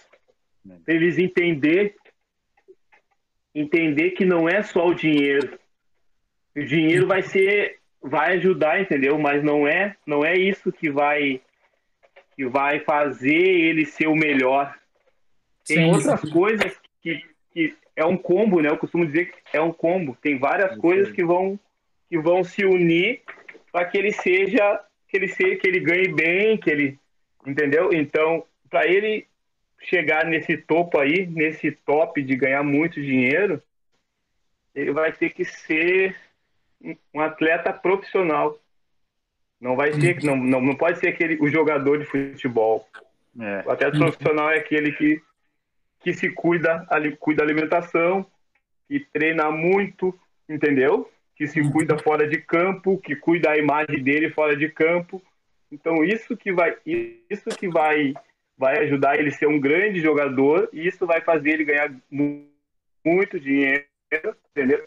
para eles entender, entender que não é só o dinheiro. O dinheiro vai ser, vai ajudar, entendeu? Mas não é, não é isso que vai, que vai fazer ele ser o melhor. Tem sim, outras coisas que, que é um combo, né? Eu costumo dizer que é um combo. Tem várias sim. coisas que vão que vão se unir para que ele seja que ele seja que ele ganhe bem, que ele entendeu? Então, para ele chegar nesse topo aí, nesse top de ganhar muito dinheiro, ele vai ter que ser um atleta profissional. Não vai ser, não, não, não pode ser aquele o jogador de futebol. É. O atleta profissional é aquele que, que se cuida, ali, cuida da alimentação, que treina muito, entendeu? Que se cuida fora de campo, que cuida da imagem dele fora de campo. Então isso que vai isso que vai vai ajudar ele a ser um grande jogador e isso vai fazer ele ganhar muito dinheiro, entendeu?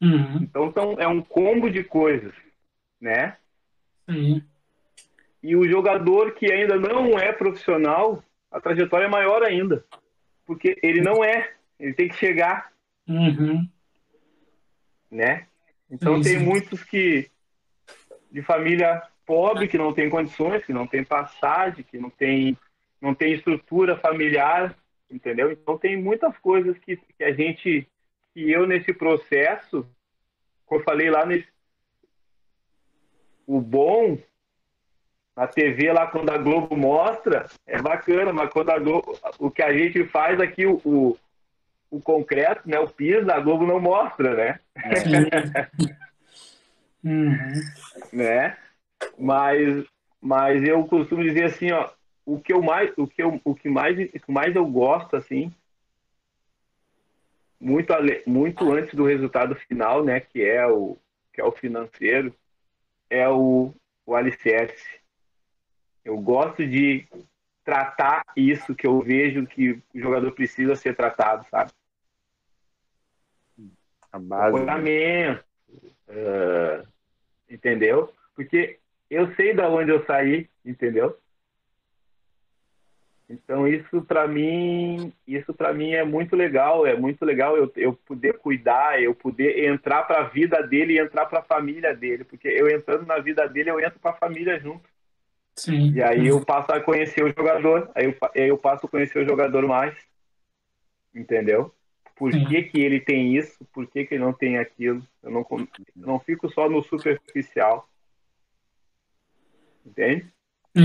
Uhum. Então, é um combo de coisas, né? Uhum. E o jogador que ainda não é profissional, a trajetória é maior ainda, porque ele não é, ele tem que chegar, uhum. né? Então Isso. tem muitos que de família pobre que não tem condições, que não tem passagem, que não tem não tem estrutura familiar, entendeu? Então tem muitas coisas que, que a gente que eu nesse processo, como eu falei lá nesse o bom na TV lá quando a Globo mostra é bacana, mas quando a Globo, o que a gente faz aqui o, o o concreto, né, o piso, a Globo não mostra, né? uhum. né? Mas, mas eu costumo dizer assim, ó, o que eu mais, o que eu, o que mais, o que mais eu gosto assim, muito muito antes do resultado final, né, que é o que é o financeiro, é o, o alicerce. Eu gosto de tratar isso que eu vejo que o jogador precisa ser tratado, sabe? A base. Comportamento. Uh, entendeu? Porque eu sei da onde eu saí, entendeu? Então isso para mim, isso para mim é muito legal, é muito legal eu, eu poder cuidar, eu poder entrar para a vida dele e entrar para a família dele, porque eu entrando na vida dele eu entro para a família junto. Sim. E aí eu passo a conhecer o jogador, aí eu, aí eu passo a conhecer o jogador mais, entendeu? Por que, que ele tem isso, por que, que ele não tem aquilo. Eu não, não fico só no superficial. Entende?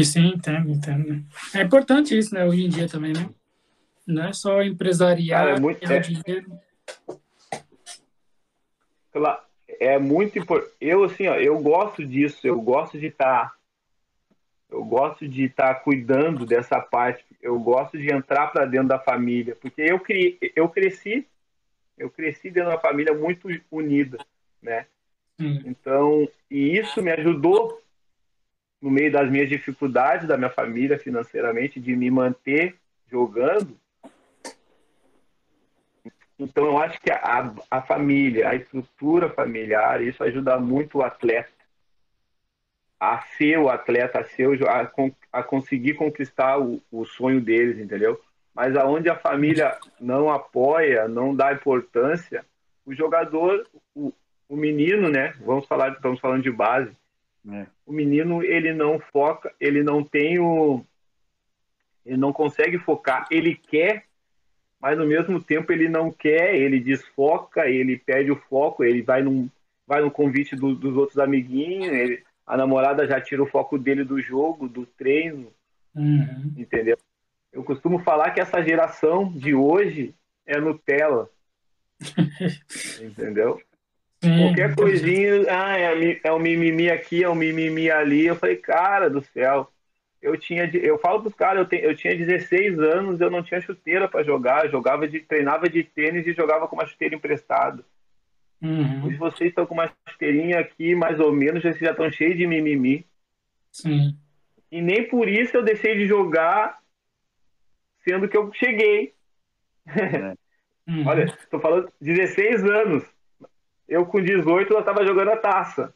Sim, entendo, entendo. É importante isso, né, hoje em dia também, né? Não é só empresariar, Cara, é muito, é, dinheiro. É muito importante. Eu, assim, ó, eu gosto disso, eu gosto de estar. Eu gosto de estar tá cuidando dessa parte eu gosto de entrar para dentro da família, porque eu, cri, eu cresci, eu cresci dentro de uma família muito unida, né? Hum. Então, e isso me ajudou no meio das minhas dificuldades da minha família financeiramente de me manter jogando. Então, eu acho que a, a família, a estrutura familiar, isso ajuda muito o atleta a ser o atleta, a, ser o, a, a conseguir conquistar o, o sonho deles, entendeu? Mas aonde a família não apoia, não dá importância, o jogador, o, o menino, né? Vamos falar, estamos falando de base. É. O menino ele não foca, ele não tem o, ele não consegue focar. Ele quer, mas no mesmo tempo ele não quer. Ele desfoca, ele perde o foco, ele vai num, vai no convite do, dos outros amiguinhos. Ele, a namorada já tira o foco dele do jogo, do treino, uhum. entendeu? Eu costumo falar que essa geração de hoje é Nutella, entendeu? Sim, Qualquer coisinha, ah, é, é um mimimi aqui, é um mimimi ali. Eu falei, cara do céu, eu tinha, eu falo pros caras, eu, eu tinha 16 anos, eu não tinha chuteira para jogar, jogava de, treinava de tênis e jogava com uma chuteira emprestada. Uhum. Hoje vocês estão com uma chuteirinha aqui, mais ou menos, vocês já estão cheios de mimimi. Sim. E nem por isso eu deixei de jogar, sendo que eu cheguei. Uhum. Olha, estou falando 16 anos. Eu com 18 eu estava jogando a taça.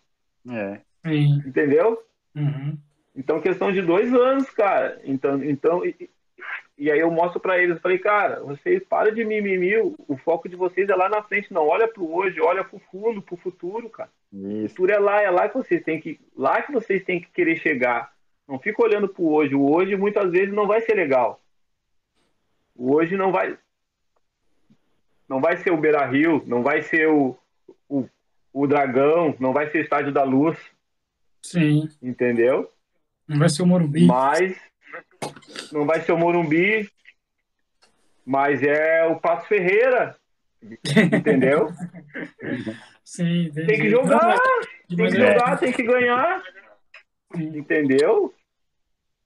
É. Sim. Entendeu? Uhum. Então, questão de dois anos, cara. Então, então e, e aí eu mostro para eles, eu falei, cara, vocês param de mimimi, o, o foco de vocês é lá na frente, não olha pro hoje, olha pro fundo, pro futuro, cara. O Isso. futuro é lá, é lá que vocês têm que, lá que vocês têm que querer chegar. Não fica olhando pro hoje. O hoje muitas vezes não vai ser legal. O hoje não vai não vai ser o Beira Rio, não vai ser o, o, o Dragão, não vai ser o Estádio da Luz, Sim. entendeu? Não vai ser o Morumbi. Mas não vai ser o Morumbi, mas é o Passo Ferreira, entendeu? Sim, entendi. Tem que jogar, Não, tem que é- jogar, tem que ganhar, Sim. entendeu?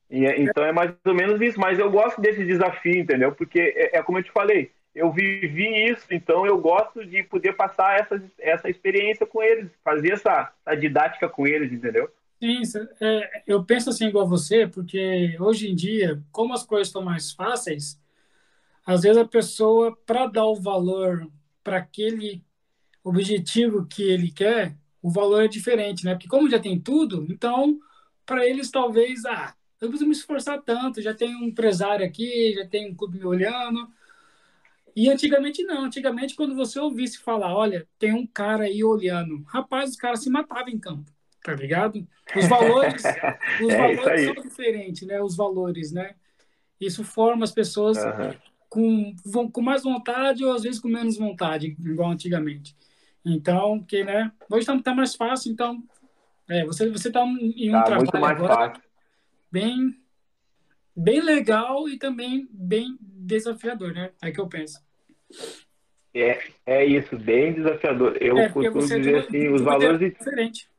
E é- então é mais ou menos isso, mas eu gosto desse desafio, entendeu? Porque é, é como eu te falei, eu vivi isso, então eu gosto de poder passar essa, essa experiência com eles, fazer essa, essa didática com eles, entendeu? Sim, é, eu penso assim igual você, porque hoje em dia, como as coisas estão mais fáceis, às vezes a pessoa, para dar o valor para aquele objetivo que ele quer, o valor é diferente, né? Porque como já tem tudo, então, para eles talvez, ah, eu preciso me esforçar tanto, já tem um empresário aqui, já tem um clube me olhando. E antigamente não, antigamente quando você ouvisse falar, olha, tem um cara aí olhando, rapaz, os caras se matavam em campo, tá ligado? Os valores, os É valores são diferentes, né? Os valores, né? Isso forma as pessoas Aham. com, com mais vontade ou às vezes com menos vontade, igual antigamente. Então, que, né? Hoje tá, tá mais fácil, então, é, você você tá em um Tá trabalho muito mais agora fácil. bem bem legal e também bem desafiador, né? É que eu penso. É, é isso, bem desafiador. Eu É, costumo dizer assim, os valores, diferente.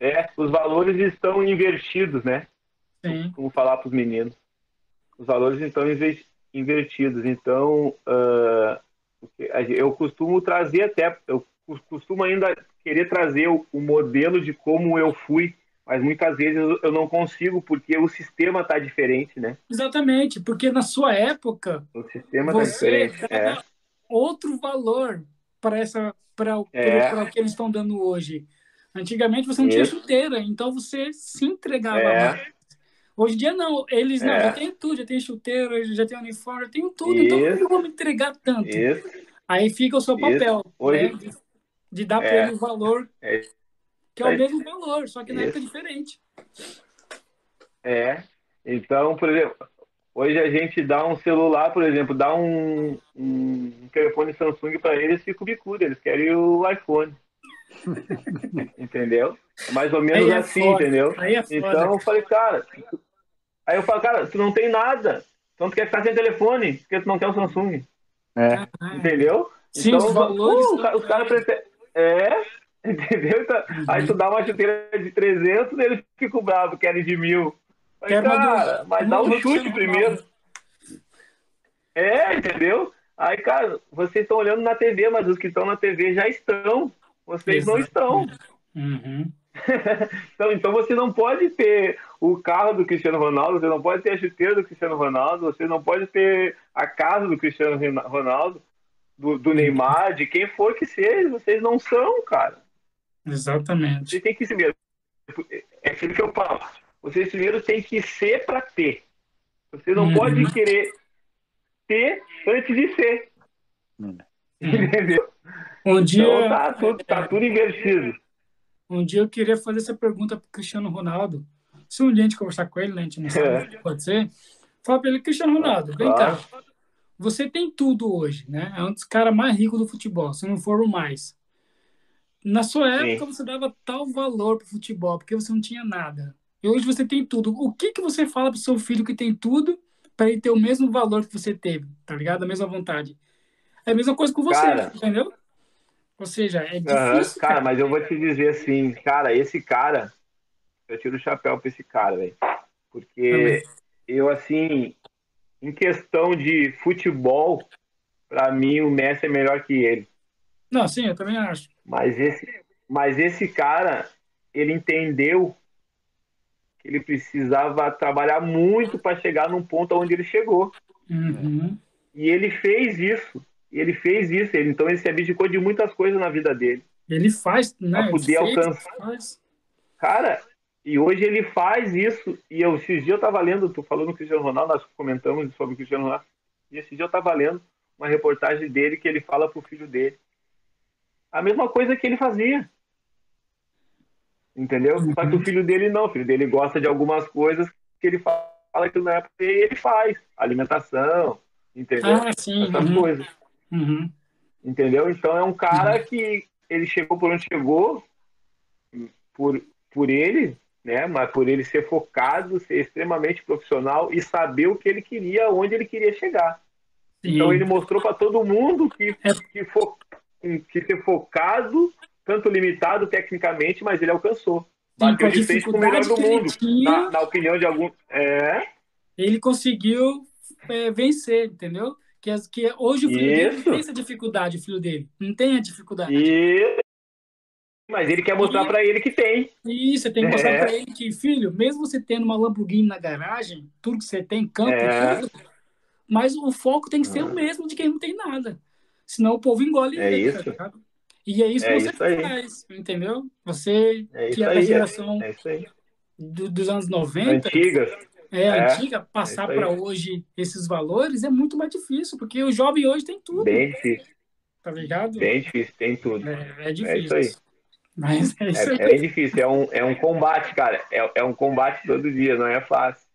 É, os valores estão invertidos, né? Sim. Como falar para os meninos. Os valores estão inver- invertidos. Então, a- eu costumo trazer até, eu cos- costumo ainda querer trazer o, o modelo de como eu fui, mas muitas vezes eu, não consigo porque o sistema está diferente, né? Exatamente, porque na sua época O sistema está diferente. É, outro valor para essa para É. para o que eles estão dando hoje. Antigamente você não tinha Isso. chuteira, então você se entregava É. mais. Hoje em dia não, eles não, É. já tem tudo, já tem chuteira, já tem uniforme, já tem tudo, então Isso. eu não vou me entregar tanto. isso. Aí fica o seu Isso. papel, né, de, de dar para É. ele o valor É. que é o mesmo valor, só que na Isso. época é diferente. É. Então, por exemplo, hoje a gente dá um celular, por exemplo, dá um, um telefone Samsung para eles, fica o bicudo, eles querem o iPhone. entendeu? É Mais ou menos Aí é assim, foda. entendeu? Aí é foda. Então eu falei, cara, aí eu falo, cara, tu não tem nada, então tu quer ficar sem telefone, porque tu não quer o Samsung, É. Ah, entendeu? Sim, então, os valores pô, são- ca- os caras preferem. É, entendeu? Então, Aí tu dá uma chuteira de 300, eles ficam bravos, querem de mil. Do- cara, mas dá uma um chute primeiro. Ronaldo. É, entendeu? Aí, cara, vocês estão olhando na TV, mas os que estão na TV já estão. Vocês não estão. Uhum. Então, então você não pode ter o carro do Cristiano Ronaldo, você não pode ter a chuteira do Cristiano Ronaldo, você não pode ter a casa do Cristiano Ronaldo, do, do Neymar, de quem for que seja. Vocês não são, cara. Exatamente. Vocês têm que se mesmo. É aquilo que eu falo. Vocês primeiro têm que ser para ter. Você não Uhum. pode querer ter antes de ser. Hum. Entendeu? Um dia, Então tá tudo, tá tudo invertido. um dia eu queria fazer essa pergunta para Cristiano Ronaldo. Se um dia a gente conversar com ele, né, a gente não sabe, pode ser. Fala para ele, Cristiano Ronaldo, vem cá. Você tem tudo hoje, né? É um dos caras mais ricos do futebol, se não for o mais. Na sua Sim. época, você dava tal valor pro futebol, porque você não tinha nada. E hoje você tem tudo. O que, que você fala pro seu filho que tem tudo para ele ter o mesmo valor que você teve, tá ligado? A mesma vontade. É a mesma coisa com você, Cara. entendeu? Ou seja, é difícil, Cara, mas eu vou te dizer assim, cara, esse cara, eu tiro o chapéu pra esse cara, velho. Porque eu, assim, em questão de futebol, para mim o Messi é melhor que ele. Não, sim, eu também acho. Mas esse, mas esse cara, ele entendeu que ele precisava trabalhar muito para chegar num ponto onde ele chegou. Uhum. E ele fez isso. Ele fez isso. Ele, então ele se abdicou de muitas coisas na vida dele. Ele faz, né? Pra poder Ele fez, alcançar. faz. Cara, e hoje ele faz isso. E eu, esses dias eu tava lendo, tu falou no Cristiano Ronaldo, nós comentamos sobre o Cristiano Ronaldo. E esses dias eu tava lendo uma reportagem dele que ele fala pro filho dele. A mesma coisa que ele fazia. Entendeu? Só que o filho dele não. O filho dele gosta de algumas coisas que ele fala que não é porque ele faz. Alimentação, entendeu? Ah, sim. Essas uhum, coisas. Uhum. Entendeu? Então é um cara que ele chegou por onde chegou por, por ele, né? Mas por ele ser focado, ser extremamente profissional e saber o que ele queria, onde ele queria chegar. Sim. Então ele mostrou para todo mundo que, É. que, fo, que ser focado, tanto limitado tecnicamente, mas ele alcançou. Bateu de frente com o melhor do mundo. tinha, Na, na opinião de algum. É, ele conseguiu é, vencer, entendeu? Que, que hoje o filho dele Isso. não tem essa dificuldade, o filho dele. Não tem a dificuldade. e... Mas ele quer mostrar para ele que tem. E você tem que mostrar É. pra ele que, filho, mesmo você tendo uma Lamborghini na garagem, tudo que você tem, campo, É. tudo, mas o foco tem que ser o mesmo de quem não tem nada. Senão o povo engole É ele, isso. ligado? E é isso É que você isso aí. faz, entendeu? Você É que isso é da aí. geração É isso aí. do- dos anos 90, Antigas. É, É, antiga, passar para hoje esses valores é muito mais difícil, porque o jovem hoje tem tudo, Bem difícil. tá ligado? Bem difícil, tem tudo. É, é É difícil. isso aí. Mas é isso aí. É, é difícil, é um, é um combate, cara. É, é um combate todo dia, não é fácil.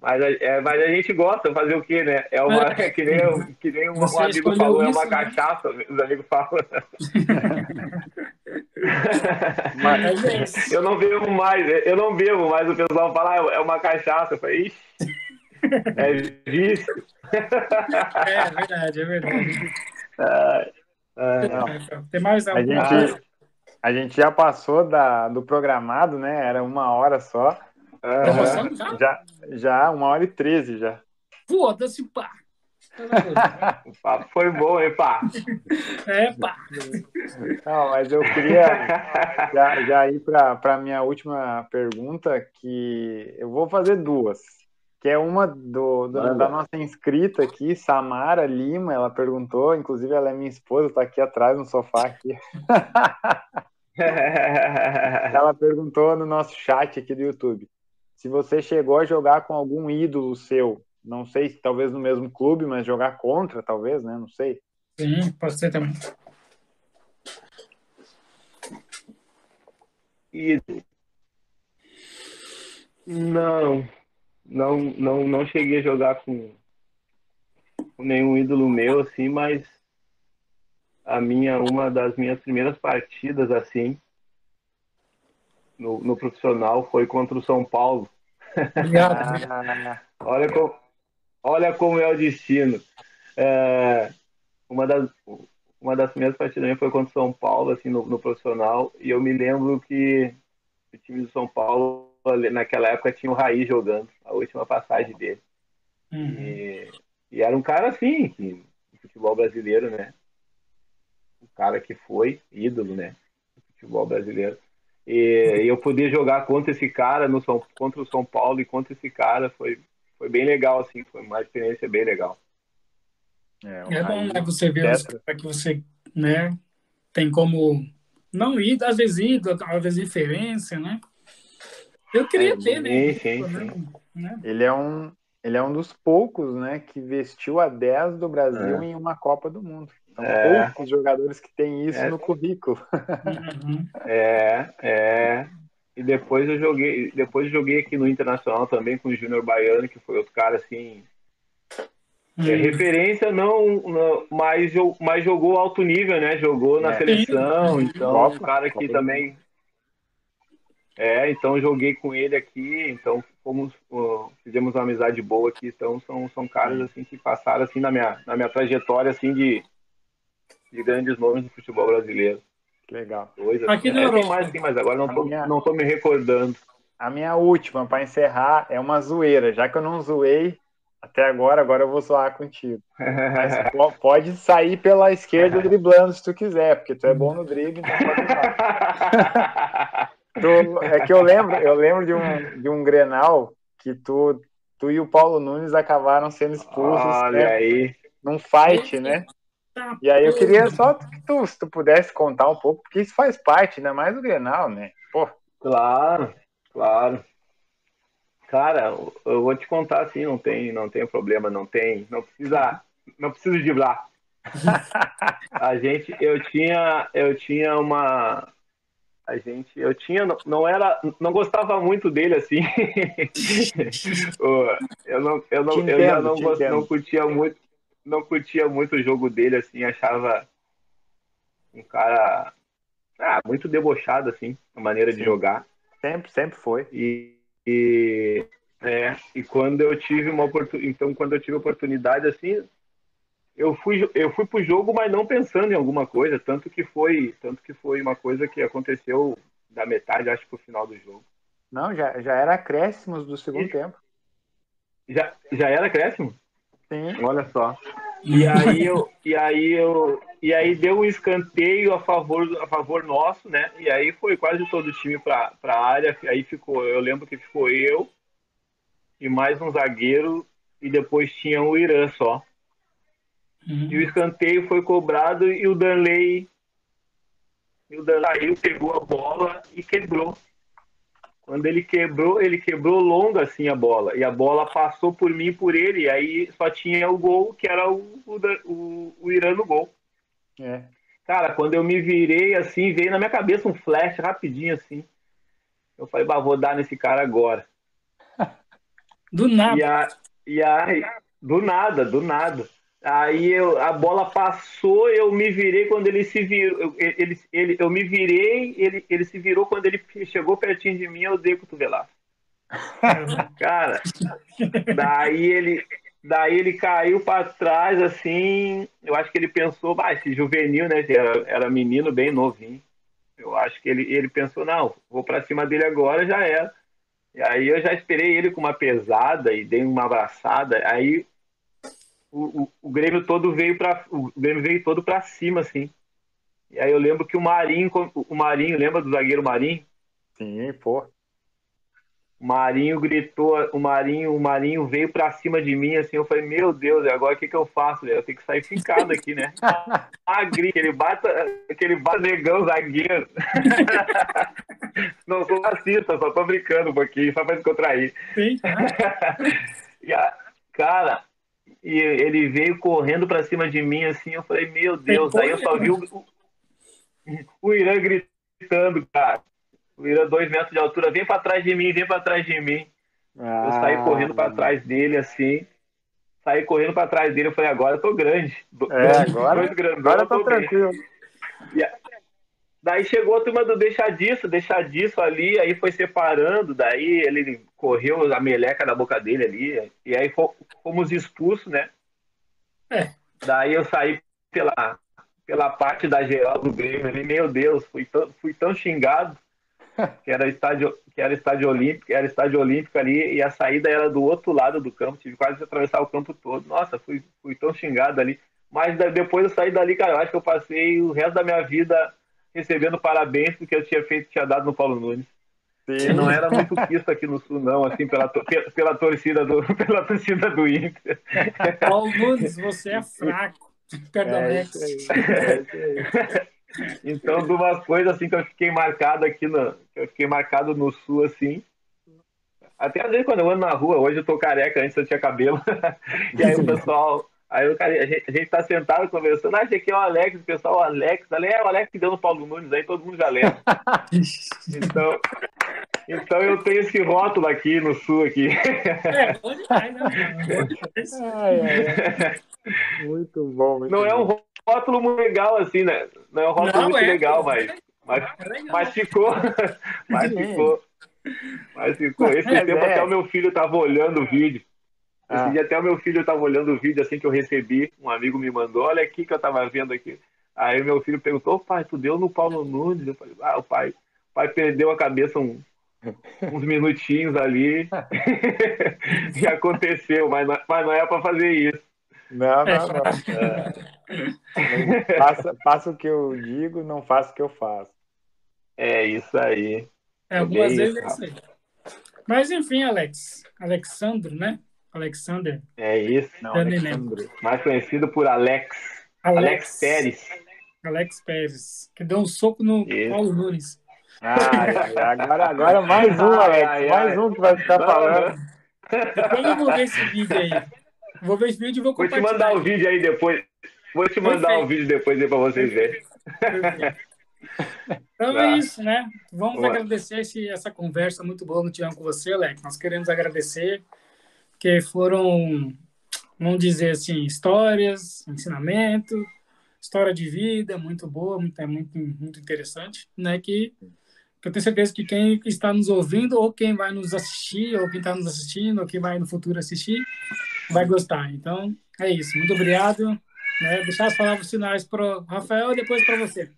Mas a, é, mas a gente gosta, fazer o quê, né? É uma, é que nem, um- que nem um, Você amigo falou, é isso, uma né? cachaça, os amigos falam. Mas é eu não bebo mais, eu não bebo, mas o pessoal fala, ah, é uma cachaça. Eu falei, ixi, é vício. É verdade, é verdade. Ah, ah, Tem mais A alguma gente, coisa? a gente já passou da, do programado, né? Era uma hora só. Gostando já? Já, já uma hora e treze já. Foda-se, pá. O papo foi bom, hein, pá? É, pá. Não, mas eu queria já, já ir para a minha última pergunta, que eu vou fazer duas. Que é uma do, do- da nossa inscrita aqui, Samara Lima, ela perguntou, inclusive ela é minha esposa, está aqui atrás no sofá aqui. Ela perguntou no nosso chat aqui do YouTube se você chegou a jogar com algum ídolo seu. Não sei se talvez no mesmo clube, mas jogar contra, talvez, né? Não sei. Sim, pode ser também. Ídolo. Não, não, não, não cheguei a jogar com, nenhum ídolo meu, assim, mas a minha, uma das minhas primeiras partidas, assim, no, no profissional foi contra o São Paulo. Obrigado. Olha como, olha como é o destino. É, uma, das, uma das primeiras partidas foi contra o São Paulo, assim, no, no profissional, e eu me lembro que o time do São Paulo, naquela época, tinha o Raí jogando, a última passagem dele. Uhum. E, e era um cara assim, que, no futebol brasileiro, né? O cara que foi ídolo, né? Do futebol brasileiro. E, e eu poder jogar contra esse cara no São, contra o São Paulo e contra esse cara foi, foi bem legal, assim, foi uma experiência bem legal. é, É bom, né, você ver os caras que você, né, tem como não ir, às vezes ir, às vezes referência, né? Eu queria É, ter, né? sim, sim, né? né? Ele é um, ele é um dos poucos, né, que vestiu a 10 do Brasil É. em uma Copa do Mundo. São É. poucos jogadores que têm isso É. no currículo. Uhum. É, é. E depois eu joguei, depois eu joguei aqui no Internacional também com o Júnior Baiano, que foi outro cara assim, Uhum. É, referência não, não mas, mas jogou alto nível, né? Jogou na É. seleção, então um cara do também. É, então joguei com ele aqui, então fomos, fizemos uma amizade boa aqui, então são, são caras assim que passaram assim na minha, na minha trajetória assim de, de grandes nomes do futebol brasileiro. Que legal. Dois, Aqui assim. na É, tem mais, sim, mas agora não tô, A minha- não tô me recordando. a minha última para encerrar é uma zoeira, já que eu não zoei até agora, agora eu vou zoar contigo. Mas pode sair pela esquerda driblando se tu quiser, porque tu é bom no drible, então pode tu, é que eu lembro, eu lembro de um, de um Grenal que tu, tu e o Paulo Nunes acabaram sendo expulsos Olha né, aí. num fight, né? E aí eu queria só que tu, se tu pudesse contar um pouco, porque isso faz parte, ainda mais do Grenal, né? Pô. Claro, claro. Cara, eu vou te contar assim, não tem, não tem problema, não tem, não precisa, não precisa driblar. a gente, eu tinha, eu tinha uma, a gente, eu tinha, não era, não gostava muito dele assim. eu não, eu não, entendo, eu já não, gost, não curtia muito, não curtia muito o jogo dele assim, achava um cara, ah, muito debochado assim, a maneira Sim. de jogar. Sempre, sempre foi. E e, é, e quando eu tive uma oportunidade, então quando eu tive oportunidade assim, eu fui eu fui pro jogo, mas não pensando em alguma coisa, tanto que foi, tanto que foi uma coisa que aconteceu da metade, acho pro final do jogo. Não, já, já era acréscimos do segundo e, tempo. Já, já era acréscimo? Sim. Olha só. E aí eu, e aí eu, e aí deu um escanteio a favor, a favor nosso, né? E aí foi quase todo o time para a área. Aí ficou, eu lembro que ficou eu e mais um zagueiro e depois tinha o Irã só. Uhum. E o escanteio foi cobrado e o Danley, e o Danley pegou a bola e quebrou. Quando ele quebrou, ele quebrou longa assim a bola. E a bola passou por mim por ele. E aí só tinha o gol, que era o, o, o Irã no gol. É. Cara, quando eu me virei assim, veio na minha cabeça um flash rapidinho assim. Eu falei, bah, vou dar nesse cara agora. Do nada. E, a, e aí, do nada, do nada. Aí eu, a bola passou, eu me virei quando ele se virou. Eu, ele, ele, eu me virei, ele, ele se virou quando ele chegou pertinho de mim, eu dei o cotovelaço. Cara, daí ele, daí ele caiu para trás, assim. Eu acho que ele pensou, ah, esse juvenil, né? Era, era menino bem novinho. Eu acho que ele, ele pensou, não, vou para cima dele agora, já era. E aí eu já esperei ele com uma pesada e dei uma abraçada. Aí o, o, Grêmio todo veio para o Grêmio veio todo para cima assim. E aí eu lembro que o Marinho, o Marinho, lembra do zagueiro Marinho? Sim, pô. O Marinho gritou, o Marinho, o Marinho veio para cima de mim assim, eu falei: "Meu Deus, agora o que que eu faço? Eu tenho que sair fincado aqui, né?" ah, grita, ele bata, aquele negão zagueiro. Não sou racista, só tô brincando um pouquinho, só para descontrair. Sim. cara, e ele veio correndo para cima de mim, assim, eu falei, meu Deus, aí eu só vi o, o Irã gritando, cara. O Irã, dois metros de altura, vem para trás de mim, vem para trás de mim. Ah, eu saí correndo para trás dele, assim. Saí correndo para trás dele, eu falei, agora eu tô grande. É, agora, agora eu tô, tô tranquilo. E, Daí chegou a turma do deixar disso, deixar disso ali, aí foi separando, daí ele correu a meleca da boca dele ali, e aí fomos expulsos, né? É. Daí eu saí pela, pela parte da geral do Grêmio ali, meu Deus, fui tão, fui tão xingado que era estádio, que era estádio olímpico, era estádio olímpico ali, e a saída era do outro lado do campo, tive quase que atravessar o campo todo. Nossa, fui, fui tão xingado ali. Mas depois eu saí dali, cara, eu acho que eu passei o resto da minha vida recebendo parabéns porque eu tinha feito, tinha dado no Paulo Nunes. Sim. Não era muito quisto aqui no Sul, não, assim, pela, pela, torcida, do, pela torcida do Inter. Paulo Nunes, você é fraco. Perdão, é, é Então, de umas coisas assim que eu fiquei marcado aqui no. Que eu fiquei marcado no sul, assim. Até às vezes quando eu ando na rua, hoje eu tô careca, antes eu tinha cabelo. e aí o pessoal Aí o cara, a gente, a gente tá sentado conversando, ah, esse aqui é o Alex, o pessoal, o Alex, ali é o Alex que deu no Paulo Nunes, aí todo mundo já lembra. então, então eu tenho esse rótulo aqui no sul aqui. É, bom demais, né? Ai, ai, Muito bom. Muito Não bom. é um rótulo muito legal, assim, né? Não é um rótulo Não, muito é, legal, mas, mas, é legal. mas ficou. mas ficou. Mas ficou. Esse é, tempo até o meu filho tava olhando o vídeo. Esse ah. dia até o meu filho estava olhando o vídeo assim que eu recebi, um amigo me mandou, olha aqui que eu estava vendo aqui. Aí meu filho perguntou, pai, tu deu no Paulo Nunes? Eu falei, ah, o pai, o pai perdeu a cabeça um, uns minutinhos ali e aconteceu, mas não, mas não é para fazer isso. Não, não, não. É. Faça, faça o que eu digo, não faça o que eu faço. É isso aí. É, algumas é vezes é isso aí. Mas enfim, Alex. Alexandro, né? Alexander. É isso. Não, Alexandre. Mais conhecido por Alex. Alex, Alex Pérez. Alex Pérez. Que deu um soco no isso. Paulo Nunes. Ah, agora, agora mais um, Alex. Ai, mais ai. um que vai ficar falando. Depois eu vou ver esse vídeo aí. Vou ver esse vídeo e vou compartilhar. Vou te mandar o vídeo aí depois. Vou te mandar o vídeo depois aí para vocês verem. Então é isso, né? Vamos Boa. agradecer esse, essa conversa muito boa que tivemos com você, Alex. Nós queremos agradecer, porque foram, vamos dizer assim, histórias, ensinamento, história de vida muito boa, muito, é muito, muito interessante, né? Que, que eu tenho certeza que quem está nos ouvindo, ou quem vai nos assistir, ou quem está nos assistindo, ou quem vai no futuro assistir, vai gostar. Então, é isso. Muito obrigado. Né? Deixar as palavras finais para o Rafael e depois para você.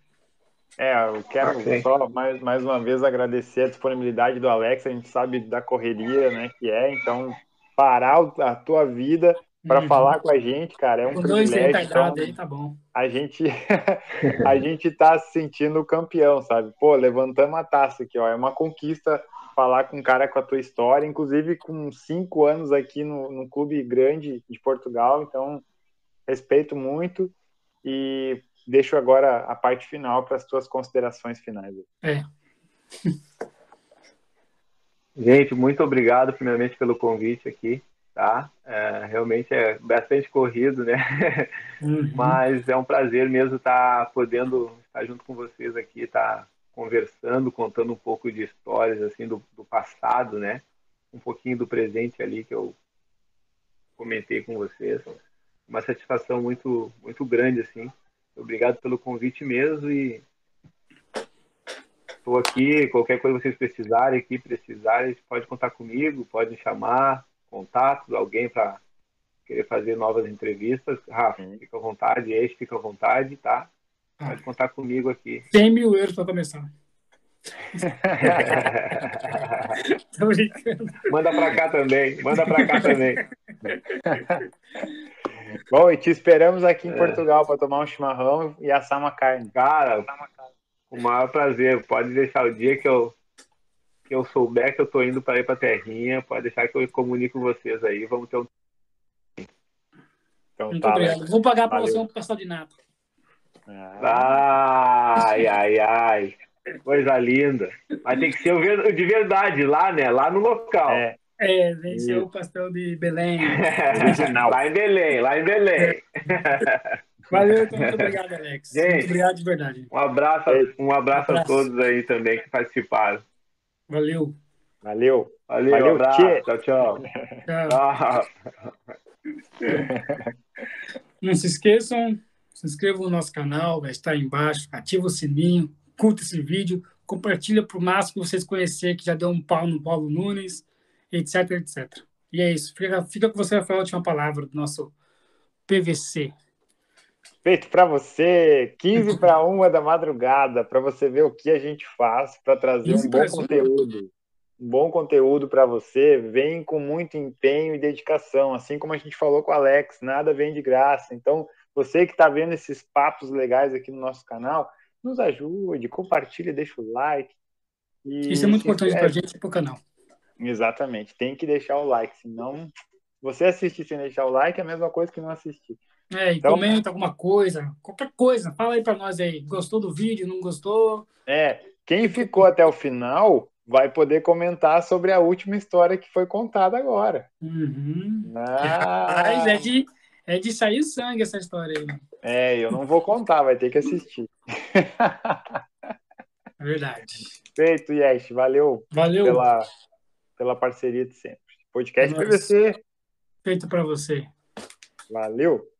É, eu quero okay. só mais, mais uma vez agradecer a disponibilidade do Alex. A gente sabe da correria né, que é, então parar a tua vida para uhum. falar com a gente, cara, é um com privilégio. Dois então, aí, tá bom. A gente, a gente tá se sentindo campeão, sabe? Pô, levantamos a taça aqui, ó. É uma conquista falar com um cara com a tua história, inclusive com cinco anos aqui no, no clube grande de Portugal. Então, respeito muito e deixo agora a parte final para as tuas considerações finais. É. Gente, muito obrigado primeiramente pelo convite aqui, tá? É, realmente é bastante corrido, né? Uhum. Mas é um prazer mesmo estar tá podendo estar junto com vocês aqui, estar tá conversando, contando um pouco de histórias assim do, do passado, né? Um pouquinho do presente ali que eu comentei com vocês. Uma satisfação muito muito grande assim Obrigado pelo convite mesmo e estou aqui. Qualquer coisa que vocês precisarem aqui, precisarem, pode contar comigo, pode chamar, contatos, alguém para querer fazer novas entrevistas. Rafa, Sim. fica à vontade, Eixo, fica à vontade, tá? Pode contar comigo aqui. 100 mil euros para começar. Tô brincando. Manda para cá também, manda para cá também. Bom, e te esperamos aqui em é. Portugal para tomar um chimarrão e assar uma carne. Cara, o maior prazer. Pode deixar o dia que eu, que eu souber que eu tô indo para ir para terrinha, pode deixar que eu comunico com vocês aí. Vamos ter um. Então, Muito tá, obrigado. Vou pagar para você um pastel de nata. Ai, ai, ai. Coisa linda. Mas tem que ser de verdade lá, né? Lá no local. É. É, venceu o pastel de Belém. Original. lá em Belém, lá em Belém. Valeu, então, muito obrigado, Alex. Gente, muito obrigado de verdade. Um abraço, um abraço, um abraço, a todos aí também que participaram. Valeu. Valeu. Valeu, Valeu um abraço. Tchau, tchau. tchau. Não se esqueçam, se inscrevam no nosso canal, vai estar aí embaixo, ativa o sininho, curta esse vídeo, compartilha para o máximo que vocês conhecerem que já deu um pau no Paulo Nunes etc, etc. E é isso. Fica, fica com você, Rafael, a última palavra do nosso PVC. Feito para você, 15 para uma da madrugada, para você ver o que a gente faz para trazer um bom conteúdo. Um bom conteúdo para você, vem com muito empenho e dedicação, assim como a gente falou com o Alex, nada vem de graça. Então, você que está vendo esses papos legais aqui no nosso canal, nos ajude, compartilhe, deixa o like. Isso é muito importante para a gente e para o canal. Exatamente. Tem que deixar o like, senão você assistir sem deixar o like é a mesma coisa que não assistir. É, então, comenta alguma coisa, qualquer coisa, fala aí para nós aí. Gostou do vídeo, não gostou? É, quem ficou até o final vai poder comentar sobre a última história que foi contada agora. Uhum. Ah. Mas é de, é de sair sangue essa história aí. É, eu não vou contar, vai ter que assistir. É verdade. Feito, Yesh. Valeu. Valeu. Pela, pela parceria de sempre. Podcast PVC. Feito para você. Valeu!